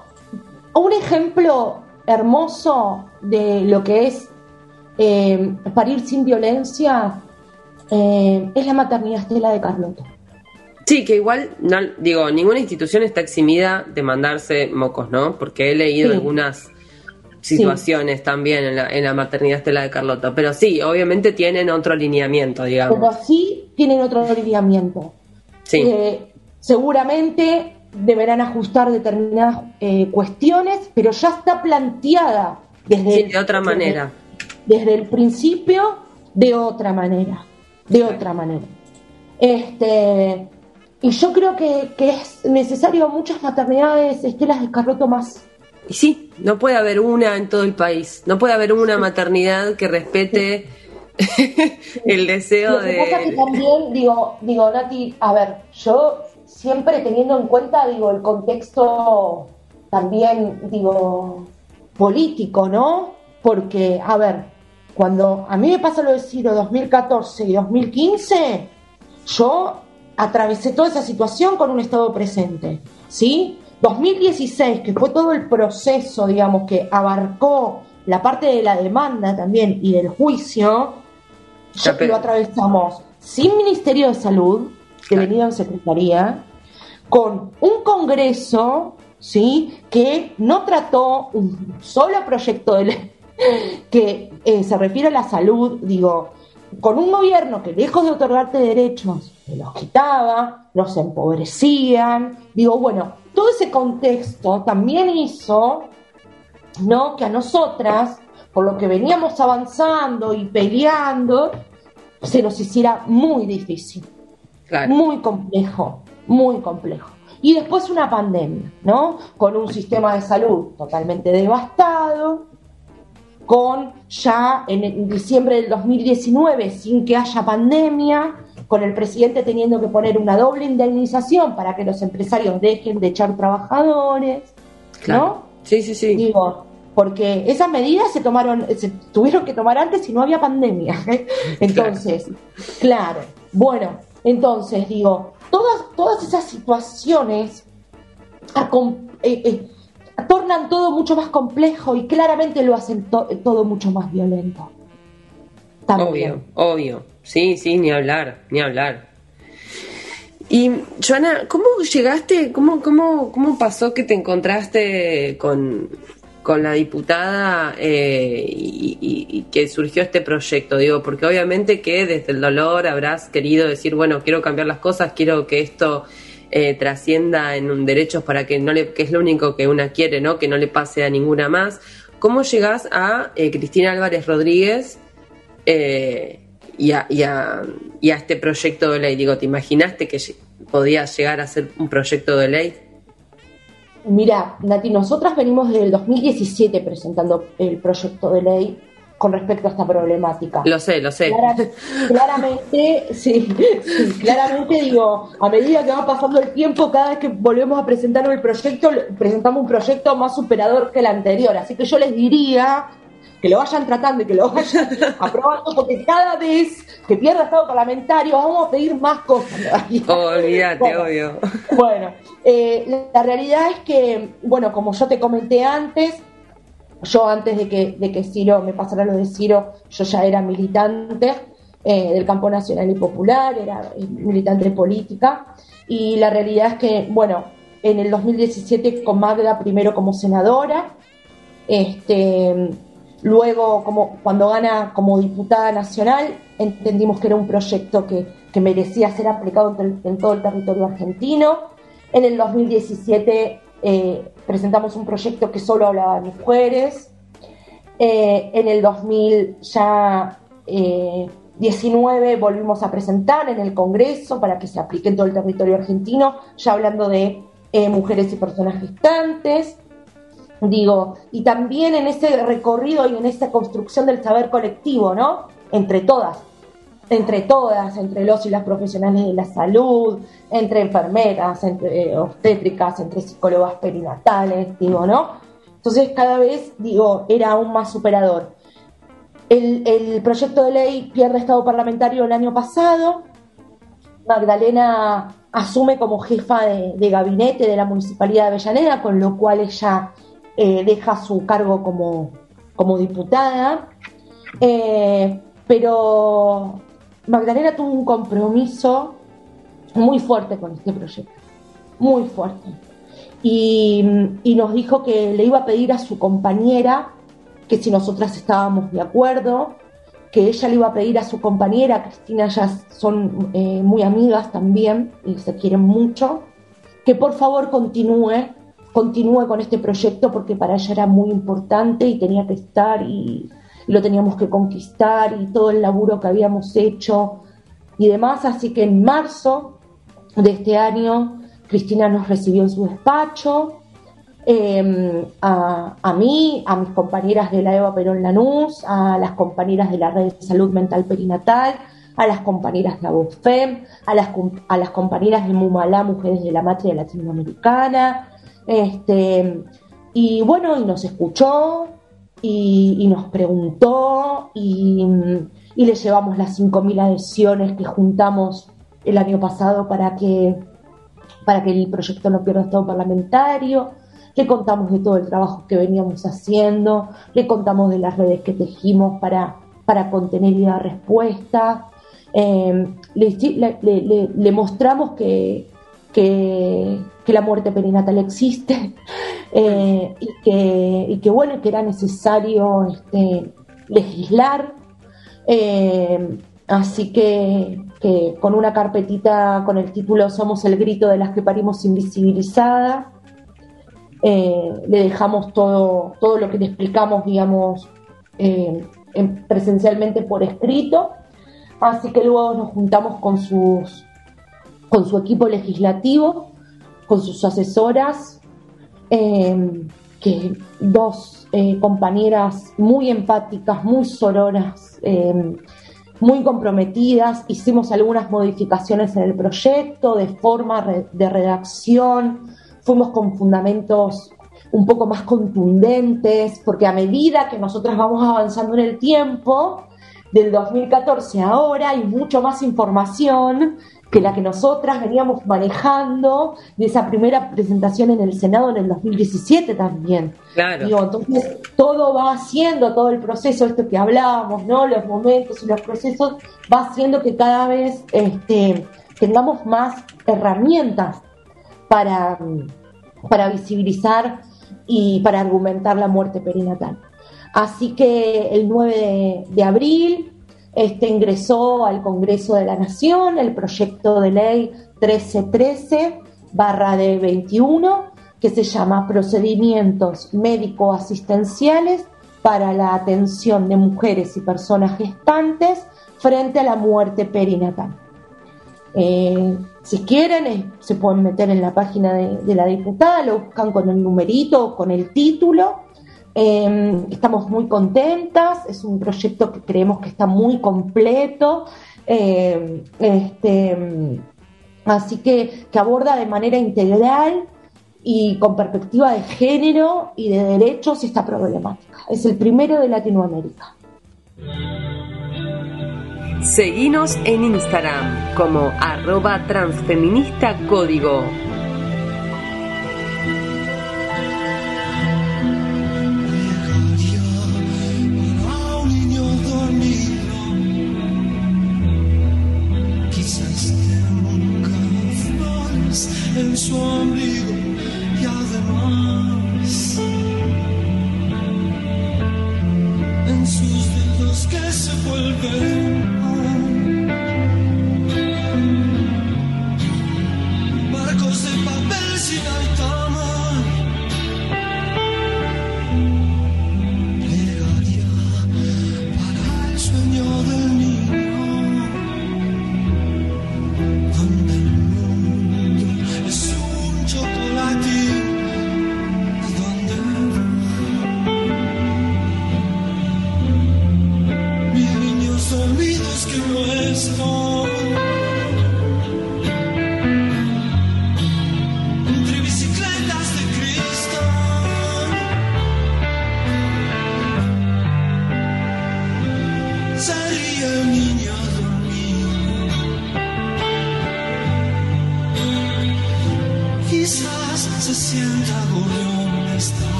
un ejemplo hermoso de lo que es em, parir sin violencia em, es la maternidad Estela de Carlota. Sí, que igual, no, digo, ninguna institución está eximida de mandarse mocos, ¿no? Porque he leído Sí. algunas situaciones también en la, en la maternidad Estela de Carlota. Pero sí, obviamente tienen otro alineamiento, Pero digamos. sí tienen otro lineamiento. Sí, Eh, seguramente deberán ajustar determinadas eh, cuestiones, pero ya está planteada desde, sí, de otra desde- manera. desde el principio de otra manera, de otra manera. Este, y yo creo que, que es necesario muchas maternidades estelas de Carloto más. Y sí, no puede haber una en todo el país. No puede haber una maternidad que respete el deseo Lo que pasa que de... también, digo, digo, Nati, a ver, yo siempre teniendo en cuenta, digo, el contexto también, digo, político, ¿no? Porque, a ver, cuando a mí me pasa lo de Ciro 2014 y 2015, yo atravesé toda esa situación con un estado presente, ¿sí? 2016, que fue todo el proceso, digamos, que abarcó la parte de la demanda también y del juicio, ya lo atravesamos sin Ministerio de Salud, que venía en Secretaría, con un Congreso, ¿sí? Que no trató un solo proyecto de ley que eh, se refiere a la salud, digo, con un gobierno que lejos de otorgarte derechos, los quitaba, los empobrecían, digo, bueno, todo ese contexto también hizo, ¿no? Que a nosotras, por lo que veníamos avanzando y peleando, se nos hiciera muy difícil, muy complejo, muy complejo. Y después una pandemia, ¿no? Con un sistema de salud totalmente devastado, con ya en diciembre del 2019, sin que haya pandemia, con el presidente teniendo que poner una doble indemnización para que los empresarios dejen de echar trabajadores, ¿no? Sí, sí, sí. Digo, porque esas medidas se tomaron, se tuvieron que tomar antes y no había pandemia. ¿eh? Entonces, claro. bueno, entonces digo, todas, todas esas situaciones eh, eh, tornan todo mucho más complejo y claramente lo hacen todo mucho más violento. Obvio, obvio. Sí, sí, ni hablar, ni hablar. Y Joana, ¿cómo llegaste, cómo, cómo, cómo pasó que te encontraste con, la diputada eh, y, que surgió este proyecto? Digo, porque obviamente que desde el dolor habrás querido decir, bueno, quiero cambiar las cosas, quiero que esto eh, trascienda en un derechos para que no le, que es lo único que una quiere, ¿no? Que no le pase a ninguna más. ¿Cómo llegás a eh, Cristina Álvarez Rodríguez? Eh, y a, y, a, este proyecto de ley? Digo, ¿te imaginaste que podía llegar a ser un proyecto de ley? Mira, Nati, nosotras venimos desde el 2017 presentando el proyecto de ley con respecto a esta problemática. Lo sé, lo sé. claramente, sí, claramente digo, a medida que va pasando el tiempo, cada vez que volvemos a presentar el proyecto, presentamos un proyecto más superador que el anterior. Así que yo les diría que lo vayan tratando y que lo vayan aprobando, porque cada vez que pierda estado parlamentario vamos a pedir más cosas. olvídate, obvio. Bueno, eh, la realidad es que, bueno, como yo te comenté antes, yo antes de que, de que Ciro me pasara lo de Ciro, yo ya era militante eh, del campo nacional y popular, era eh, militante política, y la realidad es que, bueno, en el 2017 con Magda primero como senadora, este Luego, como cuando gana como diputada nacional, entendimos que era un proyecto que, merecía ser aplicado en, todo el territorio argentino. En el 2017 eh, presentamos un proyecto que solo hablaba de mujeres. Eh, en el 2019 eh, volvimos a presentar en el Congreso para que se aplique en todo el territorio argentino, ya hablando de mujeres y personas gestantes. Digo, y también en ese recorrido y en esa construcción del saber colectivo, ¿no? Entre todas, entre todas, entre los y las profesionales de la salud, entre enfermeras, entre eh, obstétricas, entre psicólogas perinatales, digo, ¿no? Entonces cada vez, digo, era aún más superador. El, proyecto de ley pierde estado parlamentario el año pasado. Magdalena asume como jefa de, gabinete de la Municipalidad de Avellaneda, con lo cual ella eh, deja su cargo como, como diputada, eh, pero Magdalena tuvo un compromiso muy fuerte con este proyecto, muy fuerte. Y, nos dijo que le iba a pedir a su compañera que si nosotras estábamos de acuerdo, que ella le iba a pedir a su compañera, Cristina, ya son eh, muy amigas también y se quieren mucho, que por favor continúe continúe con este proyecto porque para ella era muy importante y tenía que estar y, lo teníamos que conquistar y todo el laburo que habíamos hecho y demás. Así que en marzo de este año Cristina nos recibió en su despacho, em, a, mí, a mis compañeras de la EVA Perón Lanús, a las compañeras de la Red de Salud Mental Perinatal, a las compañeras de la BOFEM, a las, a las compañeras de MUMALA, Mujeres de la Matria Latinoamericana, este, y bueno, y nos escuchó, y, nos preguntó y, le llevamos las 5.000 adhesiones que juntamos el año pasado para que, para que el proyecto no pierda estado parlamentario. Le contamos de todo el trabajo que veníamos haciendo, le contamos de las redes que tejimos para, para contener y dar respuesta. Eh, le mostramos que, que, la muerte perinatal existe eh, y, que, bueno, que era necesario este, legislar. Eh, así que, que con una carpetita con el título Somos el grito de las que parimos invisibilizada, eh, le dejamos todo, todo lo que le explicamos, digamos, en- presencialmente por escrito. Así que luego nos juntamos con sus con su equipo legislativo, con sus asesoras, eh, que dos eh, compañeras muy empáticas, muy sororas, eh, muy comprometidas. Hicimos algunas modificaciones en el proyecto de forma de redacción, fuimos con fundamentos un poco más contundentes, porque a medida que nosotras vamos avanzando en el tiempo, del 2014 a ahora hay mucho más información que la que nosotras veníamos manejando de esa primera presentación en el Senado en el 2017 también. Claro. Digo, entonces todo va haciendo, todo el proceso, esto que hablábamos, ¿no? Los momentos y los procesos, va haciendo que cada vez este, tengamos más herramientas para, para visibilizar y para argumentar la muerte perinatal. Así que el 9 de, de abril este, ingresó al Congreso de la Nación el proyecto de ley 1313 barra de 21 que se llama Procedimientos Médico-Asistenciales para la atención de mujeres y personas gestantes frente a la muerte perinatal. Eh, si quieren, se pueden meter en la página de, la diputada, lo buscan con el numerito, con el título. Eh, estamos muy contentas, es un proyecto que creemos que está muy completo. eh, este, así que, que aborda de manera integral y con perspectiva de género y de derechos esta problemática. Es el primero de Latinoamérica. Seguinos en Instagram como arroba transfeminista código.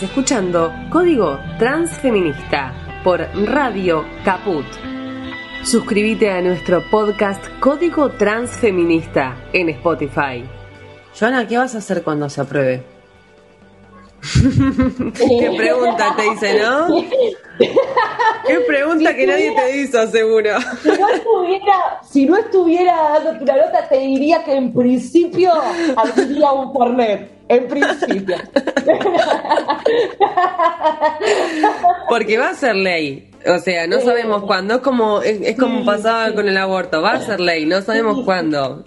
Estás escuchando Código Transfeminista por Radio Caput. Suscríbete a nuestro podcast Código Transfeminista en Spotify. Joana, ¿qué vas a hacer cuando se apruebe? Qué pregunta te hice, ¿no? Qué pregunta que nadie te hizo, seguro. Si no estuviera, si no estuviera dando la nota, te diría que en principio abriría un Fernet. En principio. Porque va a ser ley. O sea, no sabemos cuándo. Es como, es, es como pasaba con el aborto. Va a ser ley, no sabemos cuándo.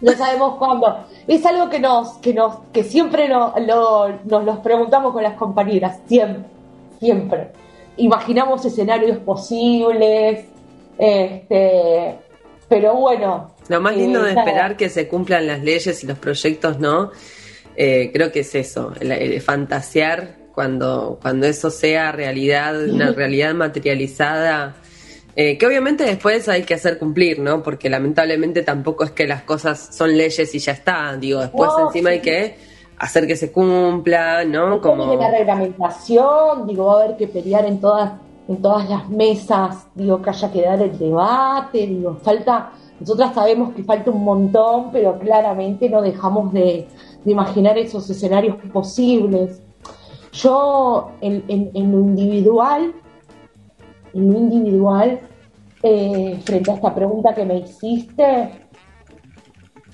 No sabemos cuándo. Es algo que nos, que nos, que siempre no- lo- nos los preguntamos con las compañeras, siempre, siempre. Imaginamos escenarios posibles, este, pero bueno. Lo más lindo eh, de nada. esperar que se cumplan las leyes y los proyectos, ¿no? Eh, creo que es eso, el, el fantasear cuando, cuando eso sea realidad, una realidad materializada, eh, que obviamente después hay que hacer cumplir, ¿no? Porque lamentablemente tampoco es que las cosas son leyes y ya está, digo, después encima sí. hay que hacer que se cumpla, ¿no? Como... la reglamentación, digo, va a haber que pelear en todas, en todas las mesas, digo, que haya que dar el debate, digo, falta, nosotras sabemos que falta un montón, pero claramente no dejamos de, de imaginar esos escenarios posibles. Yo, en, en- en lo individual, en lo individual, eh, frente a esta pregunta que me hiciste,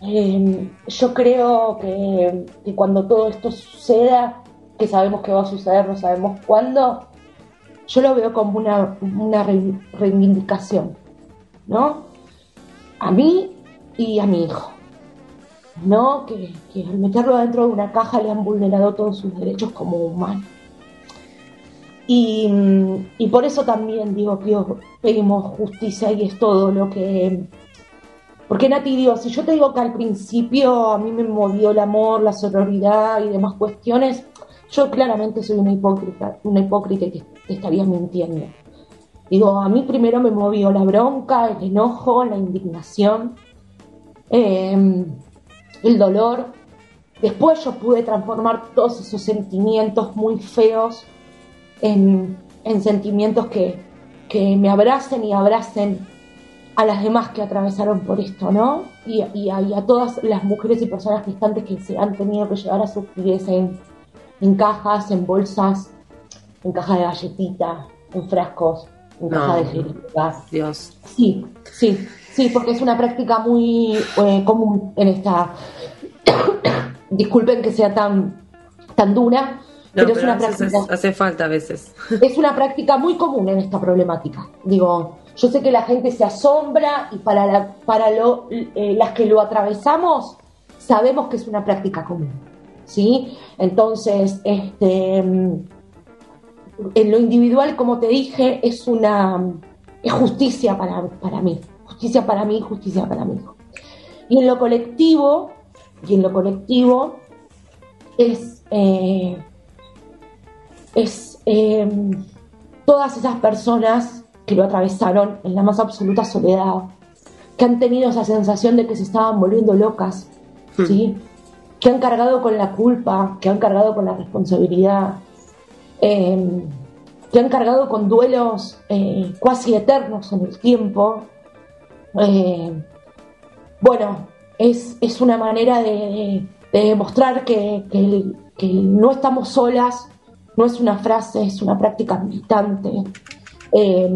eh, yo creo que, cuando todo esto suceda, que sabemos que va a suceder, no sabemos cuándo, yo lo veo como una, una re- reivindicación, ¿no? A mí y a mi hijo, ¿no? Que, al meterlo dentro de una caja le han vulnerado todos sus derechos como humano. Y por eso también digo que pedimos justicia y es todo lo que porque Nati, digo, si yo te digo que al principio a mí me movió el amor, la sororidad y demás cuestiones, yo claramente soy una hipócrita, una hipócrita y te, te estaría mintiendo. Digo, a mí primero me movió la bronca, el enojo, la indignación, eh, el dolor. Después yo pude transformar todos esos sentimientos muy feos en, en sentimientos que, que me abracen y abracen a las demás que atravesaron por esto, ¿no? Y, y a, y a todas las mujeres y personas gestantes que se han tenido que llevar a sus pies en, en cajas, en bolsas, en cajas de galletita, en frascos, en No. cajas de jeringas. Dios. Sí, sí, sí, porque es una práctica muy eh, común en esta. Disculpen que sea tan, tan dura, No, pero, es una práctica hace falta a veces. es una práctica muy común en esta problemática. Digo, yo sé que la gente se asombra y para, para eh, las que lo atravesamos sabemos que es una práctica común. ¿sí? Entonces, este, mm, en lo individual, como te dije, es una justicia para, para mí. Justicia para mí, justicia para mí. Y en lo colectivo, y en lo colectivo, es eh, es eh, todas esas personas que lo atravesaron en la más absoluta soledad, que han tenido esa sensación de que se estaban volviendo locas, ¿sí? que han cargado con la culpa, que han cargado con la responsabilidad, eh, que han cargado con duelos eh, cuasi eternos en el tiempo. Eh, bueno, es, es una manera de, de demostrar que, que el- que el no estamos solas, no es una frase, es una práctica militante. Eh,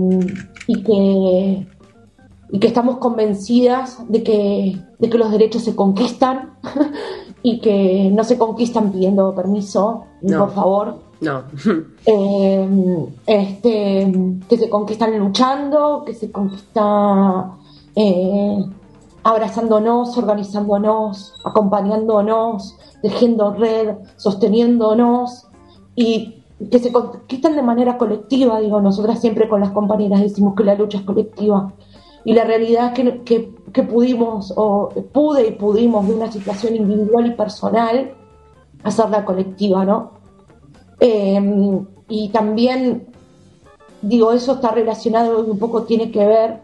y, que, y que estamos convencidas de que, de que los derechos se conquistan y que no se conquistan pidiendo permiso, No. por favor, No. eh, este, que se conquistan luchando, que se conquista eh, abrazándonos, organizándonos, acompañándonos, tejiendo red, sosteniéndonos y que se conquistan de manera colectiva. Digo, nosotras siempre con las compañeras decimos que la lucha es colectiva y la realidad es que, que, que pudimos, o pude y pudimos de una situación individual y personal, hacerla colectiva, ¿no? Eh, y también, digo, eso está relacionado y un poco tiene que ver,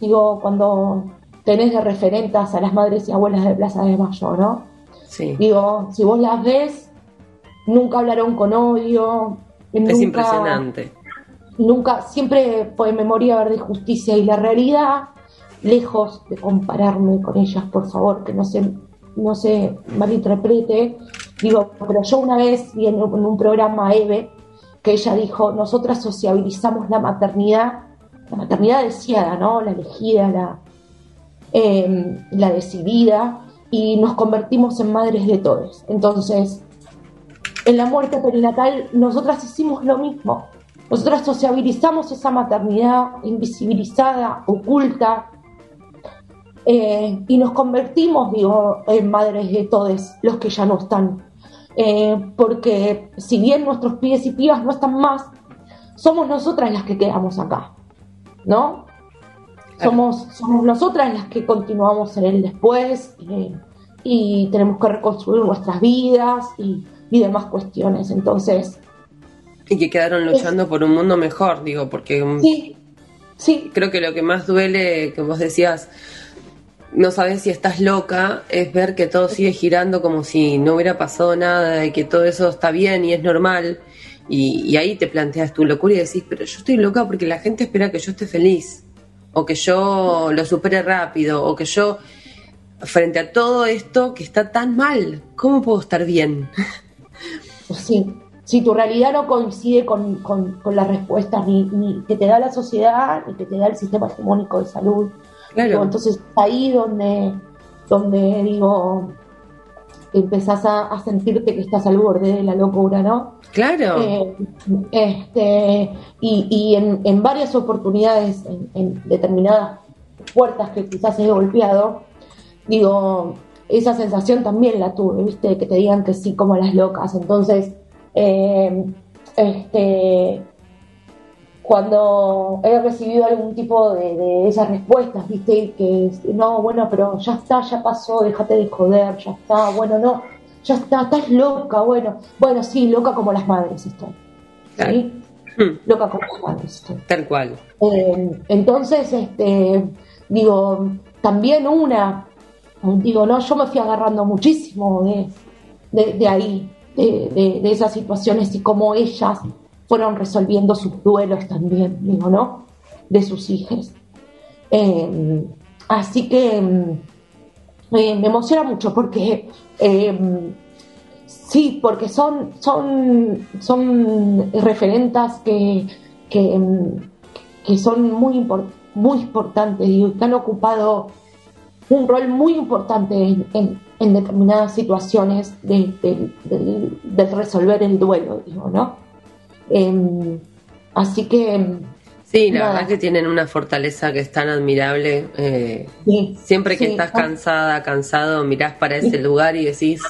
digo, cuando tenés de referentas a las madres y abuelas de Plaza de Mayo, ¿no? Sí. Digo, si vos las ves, nunca hablaron con odio. Es nunca- impresionante. Nunca, siempre por memoria, verdad y justicia. Y la realidad, lejos de compararme con ellas, por favor, que no se, no se malinterprete. Digo, pero yo una vez vi en un, en un programa EVE que ella dijo, nosotras sociabilizamos la maternidad, la maternidad deseada, ¿no? La elegida, la, eh, la decidida, y nos convertimos en madres de todos. Entonces, en la muerte perinatal, nosotras hicimos lo mismo. Nosotras sociabilizamos esa maternidad invisibilizada, oculta, eh, y nos convertimos, digo, en madres de todos los que ya no están. Eh, porque si bien nuestros pibes y pibas no están más, somos nosotras las que quedamos acá, ¿no? Somos, somos nosotras las que continuamos en el después eh, y tenemos que reconstruir nuestras vidas y, y demás cuestiones. Entonces, Y que quedaron luchando por un mundo mejor, digo, porque um, sí, sí, creo que lo que más duele, que vos decías, no sabes si estás loca, es ver que todo sigue girando como si no hubiera pasado nada y que todo eso está bien y es normal. Y, y ahí te planteas tu locura y decís, pero yo estoy loca porque la gente espera que yo esté feliz, o que yo lo supere rápido, o que yo, frente a todo esto que está tan mal, ¿cómo puedo estar bien? sí. Si tu realidad no coincide con, con- con las respuestas ni, ni que te da la sociedad ni que te da el sistema hegemónico de salud, Claro. Entonces ahí donde, donde digo, empezás a, a sentirte que estás al borde de la locura, ¿no? Claro. Eh, este, y y en, en varias oportunidades, en, en determinadas puertas que quizás he golpeado, digo, esa sensación también la tuve, ¿viste? Que te digan que sí como las locas. Entonces, eh, este, cuando he recibido algún tipo de, de esas respuestas, ¿viste? Que no, bueno, pero ya está, ya pasó, déjate de joder, ya está, bueno, no, ya está, estás loca, bueno, bueno, sí, loca como las madres estoy. ¿sí? Hmm, Loca como las madres estoy. Tal cual. Eh, entonces, este, digo, también una, digo, no, yo me fui agarrando muchísimo de, de, ahí, de, de- esas situaciones y cómo ellas fueron resolviendo sus duelos también, digo, ¿no? De sus hijas. Eh, así que mm, me, me emociona mucho porque eh, sí, porque son, son, son referentas que, que, que son muy, impor- muy importantes digo, y que han ocupado un rol muy importante en, en- en determinadas situaciones de, de- del- del resolver el duelo, digo, ¿no? Em, así que em, Sí, la Nada. verdad que tienen una fortaleza que es tan admirable. eh, sí, siempre que sí, estás cansada, cansado, mirás para ese lugar y decís,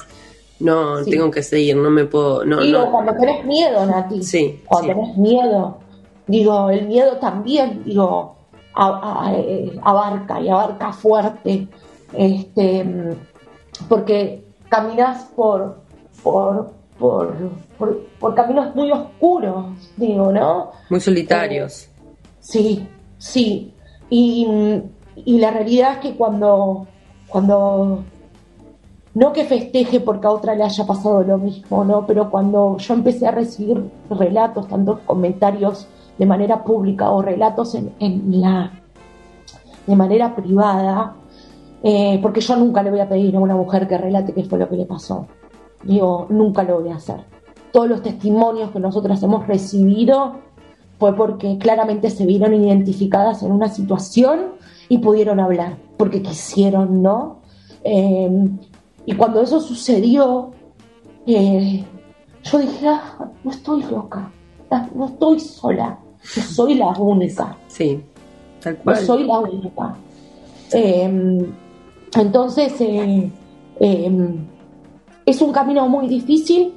no, tengo que seguir, no me puedo, no, digo, no. cuando tenés miedo, Nati, Sí, cuando tenés miedo, digo, el miedo también, digo, abarca y abarca fuerte, este, porque caminas por, por, por, por, por caminos muy oscuros, digo, ¿no? Muy solitarios. Sí, sí. Y, y la realidad es que cuando, cuando, no que festeje porque a otra le haya pasado lo mismo, ¿no? Pero cuando yo empecé a recibir relatos, tanto comentarios de manera pública o relatos en, en la, de manera privada, eh, porque yo nunca le voy a pedir a una mujer que relate qué fue lo que le pasó. Digo, nunca lo voy a hacer. Todos los testimonios que nosotras hemos recibido fue porque claramente se vieron identificadas en una situación y pudieron hablar, porque quisieron, ¿no? Eh, y cuando eso sucedió, eh, yo dije, ah, no estoy loca, no estoy sola, yo soy la única. Sí, tal cual. soy la única. Eh, entonces, eh, eh, es un camino muy difícil,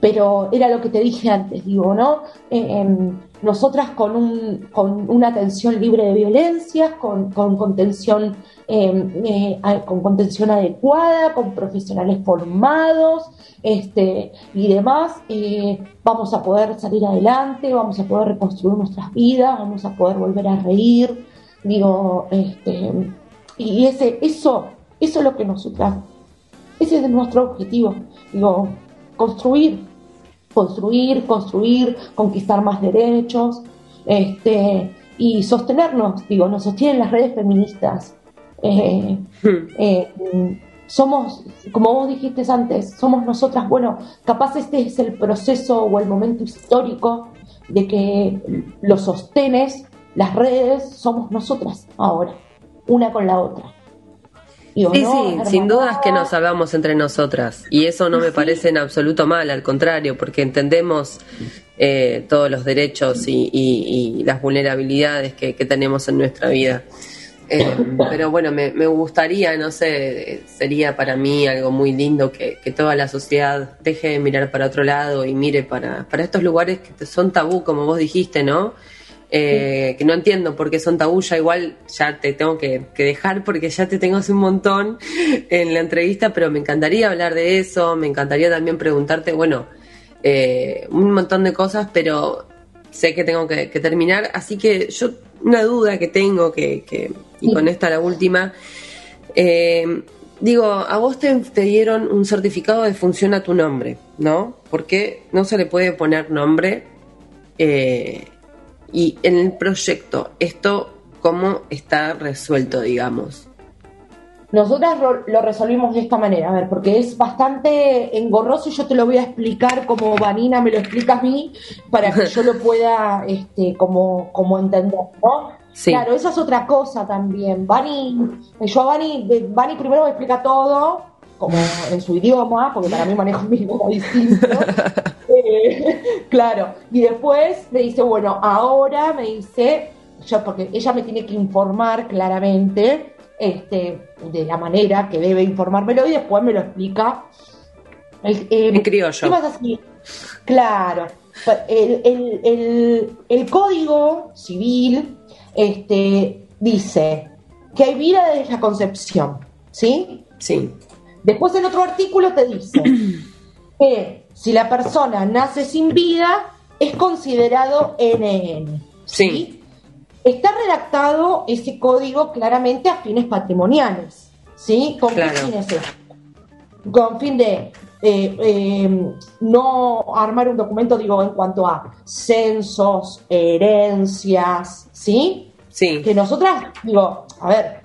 pero era lo que te dije antes, digo, ¿no? Em, nosotras con, un, con una atención libre de violencias, con, con contención, eh, eh, con contención adecuada, con profesionales formados este, y demás, eh, vamos a poder salir adelante, vamos a poder reconstruir nuestras vidas, vamos a poder volver a reír, digo, este, y ese, eso, eso es lo que nosotras, ese es nuestro objetivo, digo, construir construir, construir, conquistar más derechos, este, y sostenernos, digo, nos sostienen las redes feministas. Eh, hmm. eh, somos, como vos dijiste antes, somos nosotras, bueno, capaz este es el proceso o el momento histórico de que los sostenes, las redes, somos nosotras ahora, una con la otra sí, sí, sin dudas que nos salvamos entre nosotras. Y eso no me parece en absoluto mal, al contrario, porque entendemos eh, todos los derechos y, las vulnerabilidades que, tenemos en nuestra vida. Eh, pero bueno, me, gustaría, no sé, sería para mí algo muy lindo que, toda la sociedad deje de mirar para otro lado y mire para, para estos lugares que son tabú, como vos dijiste, ¿no? Eh, que no entiendo por qué son tabú, ya igual ya te tengo que, dejar porque ya te tengo hace un montón en la entrevista, pero me encantaría hablar de eso, me encantaría también preguntarte, bueno, eh, un montón de cosas, pero sé que tengo que, terminar, así que yo una duda que tengo, que, y con esta la última, eh, digo, a vos te, te, dieron un certificado de función a tu nombre, ¿no? Porque no se le puede poner nombre eh, y en el proyecto, ¿esto cómo está resuelto, digamos? Nosotras lo resolvimos de esta manera, a ver, porque es bastante engorroso y yo te lo voy a explicar como Vanina me lo explica a mí, para que yo lo pueda este, como, como entender, ¿no? Claro, esa es otra cosa también. Vani, yo a Vani, Vani primero me explica todo, como en su idioma, porque para mí manejo mi idioma distinto. Eh, claro, y después me dice, bueno, ahora me dice, yo, porque ella me tiene que informar claramente este, de la manera que debe informármelo y después me lo explica. El, eh, criollo. Claro, el, el, código civil este, dice que hay vida desde la concepción, ¿sí? Sí. Después el otro artículo te dice que si la persona nace sin vida, es considerado NN. Sí. Está redactado ese código claramente a fines patrimoniales. ¿Sí? ¿Con qué fines es? Con fin de eh, eh, no armar un documento, digo, en cuanto a censos, herencias, ¿sí? Sí. Que nosotras, digo, a ver,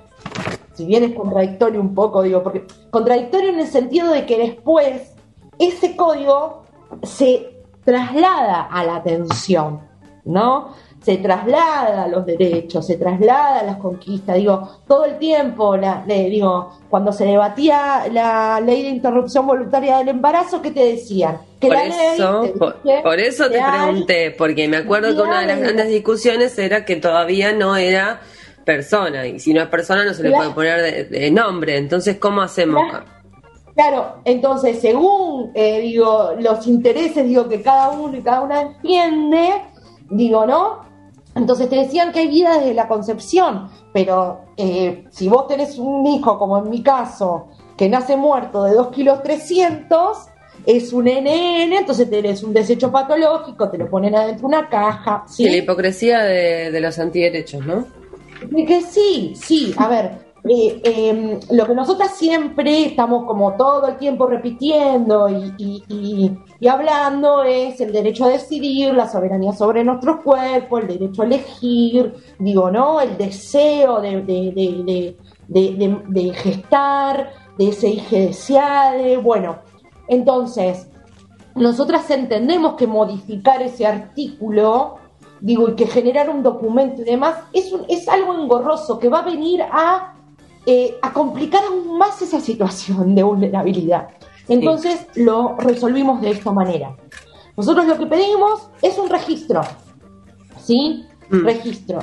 si bien es contradictorio un poco, digo, porque contradictorio en el sentido de que después ese código se traslada a la atención, ¿no? Se traslada los derechos, se traslada las conquistas. Digo, todo el tiempo, la, digo, cuando se debatía la ley de interrupción voluntaria del embarazo, ¿qué te decían? Que por, eso, por, eso te pregunté, porque me acuerdo que una de las grandes discusiones era que todavía no era persona, y si no es persona no se le puede poner de, nombre. Entonces, ¿cómo hacemos? Claro, entonces según eh, digo los intereses digo que cada uno y cada una entiende, digo, ¿no? Entonces te decían que hay vida desde la concepción, pero eh, si vos tenés un hijo, como en mi caso, que nace muerto de 2 kilos 300, es un NN, entonces tenés un desecho patológico, te lo ponen adentro de una caja. ¿sí? Y la hipocresía de, de los antiderechos, ¿no? que sí, sí, a ver, em, lo que nosotras siempre estamos como todo el tiempo repitiendo y, hablando es el derecho a decidir, la soberanía sobre nuestros cuerpos, el derecho a elegir, digo, ¿no? El deseo de, de, gestar, de ese deseade, bueno, entonces, nosotras entendemos que modificar ese artículo digo, y que generar un documento y demás, es, es algo engorroso que va a venir a eh, a complicar aún más esa situación de vulnerabilidad. Entonces lo resolvimos de esta manera. Nosotros lo que pedimos es un registro, ¿sí? Mm. Registro.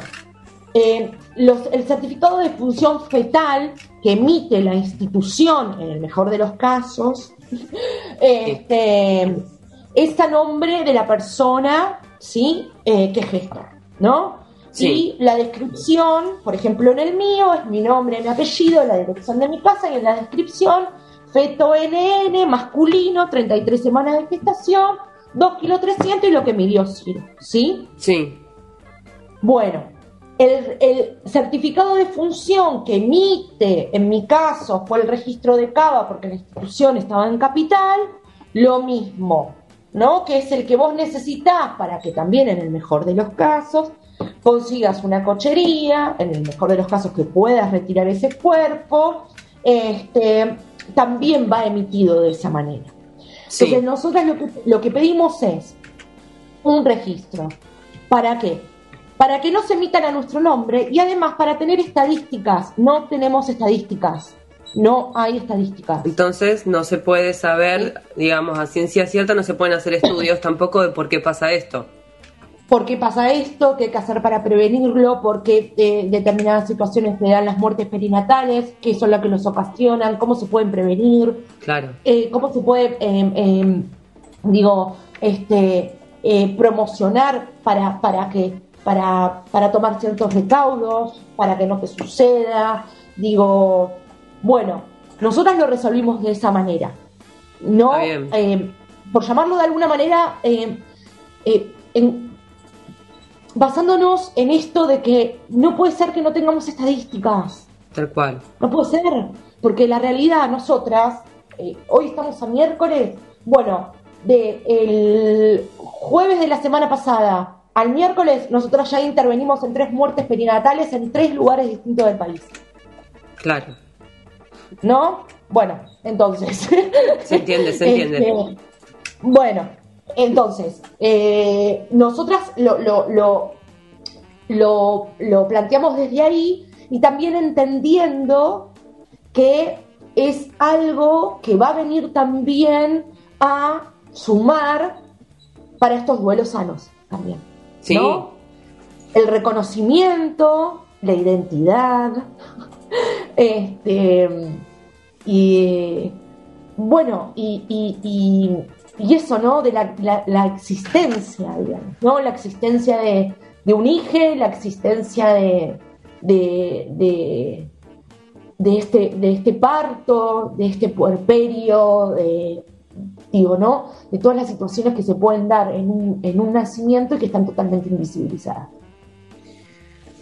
Eh, el certificado de función fetal que emite la institución, en el mejor de los casos, este, es a nombre de la persona ¿sí? Eh, que gestor, ¿no? Sí. Y la descripción, por ejemplo, en el mío es mi nombre, mi apellido, la dirección de mi casa y en la descripción, feto NN, masculino, 33 semanas de gestación, 2 kilos 300 y lo que midió Ciro, ¿sí? Sí. Bueno, el, el certificado de función que emite, en mi caso, fue el registro de Cava porque la institución estaba en capital, lo mismo, ¿no? Que es el que vos necesitas para que también, en el mejor de los casos, consigas una cochería, en el mejor de los casos que puedas retirar ese cuerpo, este, también va emitido de esa manera. Sí. Entonces, nosotros lo que, lo que pedimos es un registro. ¿Para qué? Para que no se emitan a nuestro nombre y además para tener estadísticas. No tenemos estadísticas. No hay estadísticas. Entonces no se puede saber, digamos, a ciencia cierta, no se pueden hacer estudios tampoco de por qué pasa esto. ¿Por qué pasa esto? ¿Qué hay que hacer para prevenirlo? ¿Por qué eh, determinadas situaciones le dan las muertes perinatales? ¿Qué son las que los ocasionan? ¿Cómo se pueden prevenir? Claro. eh, cómo se puede, eh, eh, digo, este, eh, promocionar para, para que, para, para tomar ciertos recaudos, para que no te suceda. Digo, bueno, nosotras lo resolvimos de esa manera. No, eh, por llamarlo de alguna manera, en- basándonos en esto de que no puede ser que no tengamos estadísticas. Tal cual. No puede ser, porque la realidad, nosotras, eh, hoy estamos a miércoles, bueno, de el jueves de la semana pasada al miércoles, nosotras ya intervenimos en tres muertes perinatales en tres lugares distintos del país, Claro. ¿no? Bueno, entonces. Se entiende, se entiende. Este, bueno, entonces, eh, nosotras lo, lo, lo, lo, lo planteamos desde ahí y también entendiendo que es algo que va a venir también a sumar para estos duelos sanos también. Sí. ¿no? El reconocimiento, la identidad, este, y bueno, y, y- y- y eso, ¿no? De la, la- la existencia, digamos, ¿no? La existencia de, de un hijo, la existencia de, de, de, de este, de este parto, de este puerperio, de, digo, ¿no? De todas las situaciones que se pueden dar en un, en un nacimiento y que están totalmente invisibilizadas.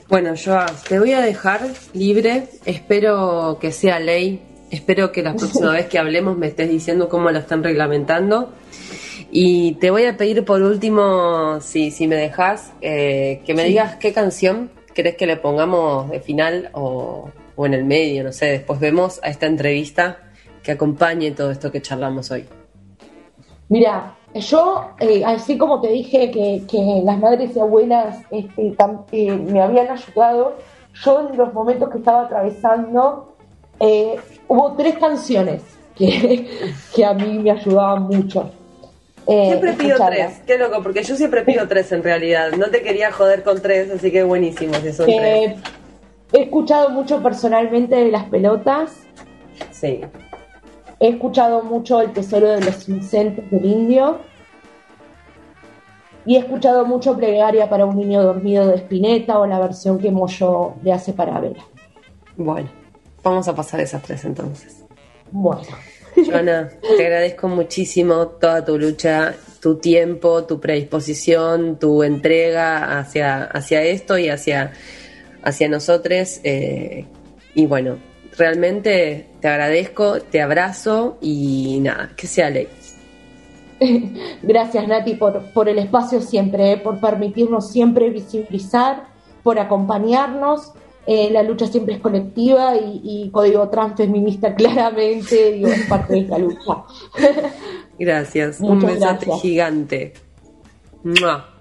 Bueno, Joa, te voy a dejar libre. Espero que sea ley. Espero que la próxima vez que hablemos me estés diciendo cómo lo están reglamentando. Y te voy a pedir por último, si, si me dejas, eh, que me digas qué canción querés que le pongamos de final o, o en el medio, no sé. Después vemos a esta entrevista que acompañe todo esto que charlamos hoy. Mira, yo, eh, así como te dije que, que las madres y abuelas este, tam- eh, me habían ayudado, yo en los momentos que estaba atravesando, eh, hubo tres canciones que, que a mí me ayudaban mucho. eh, Siempre pido tres, qué loco, porque yo siempre pido tres en realidad. No te quería joder con tres, así que buenísimo si son tres. Eh, he escuchado mucho personalmente de las pelotas, Sí. he escuchado mucho El Tesoro de los Inocentes del Indio y he escuchado mucho Plegaria para un niño dormido de Spinetta o la versión que Moyo le hace para Vela. Bueno, vamos a pasar esas tres entonces. Bueno, Joana, te agradezco muchísimo toda tu lucha, tu tiempo, tu predisposición, tu entrega hacia, hacia esto y hacia, hacia nosotros. eh, y bueno, realmente te agradezco, te abrazo y nada, que sea ley. gracias Nati por, por el espacio siempre, eh, por permitirnos siempre visibilizar, por acompañarnos. Eh, la lucha siempre es colectiva y, y Código Transfeminista claramente digo, es parte de esta lucha. Gracias, un gracias. gigante. ¡Mua!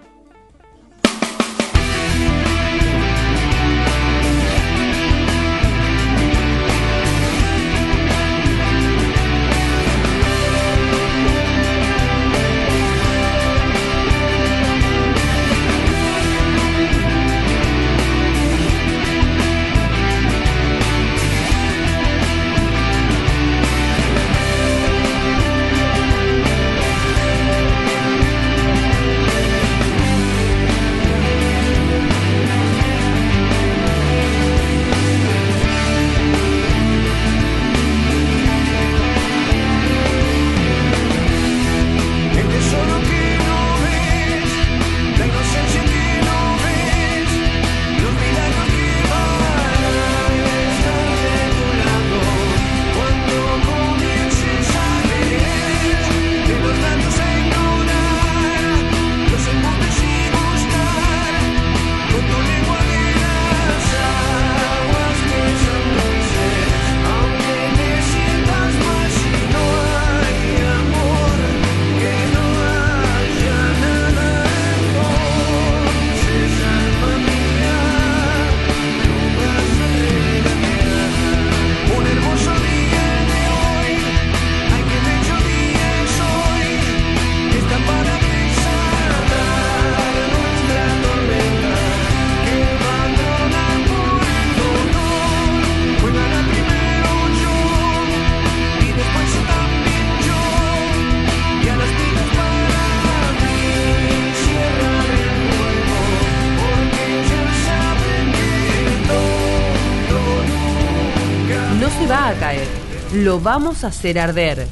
Lo vamos a hacer arder.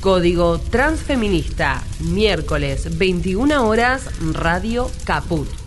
Código Transfeminista, miércoles 21 horas, Radio Caput.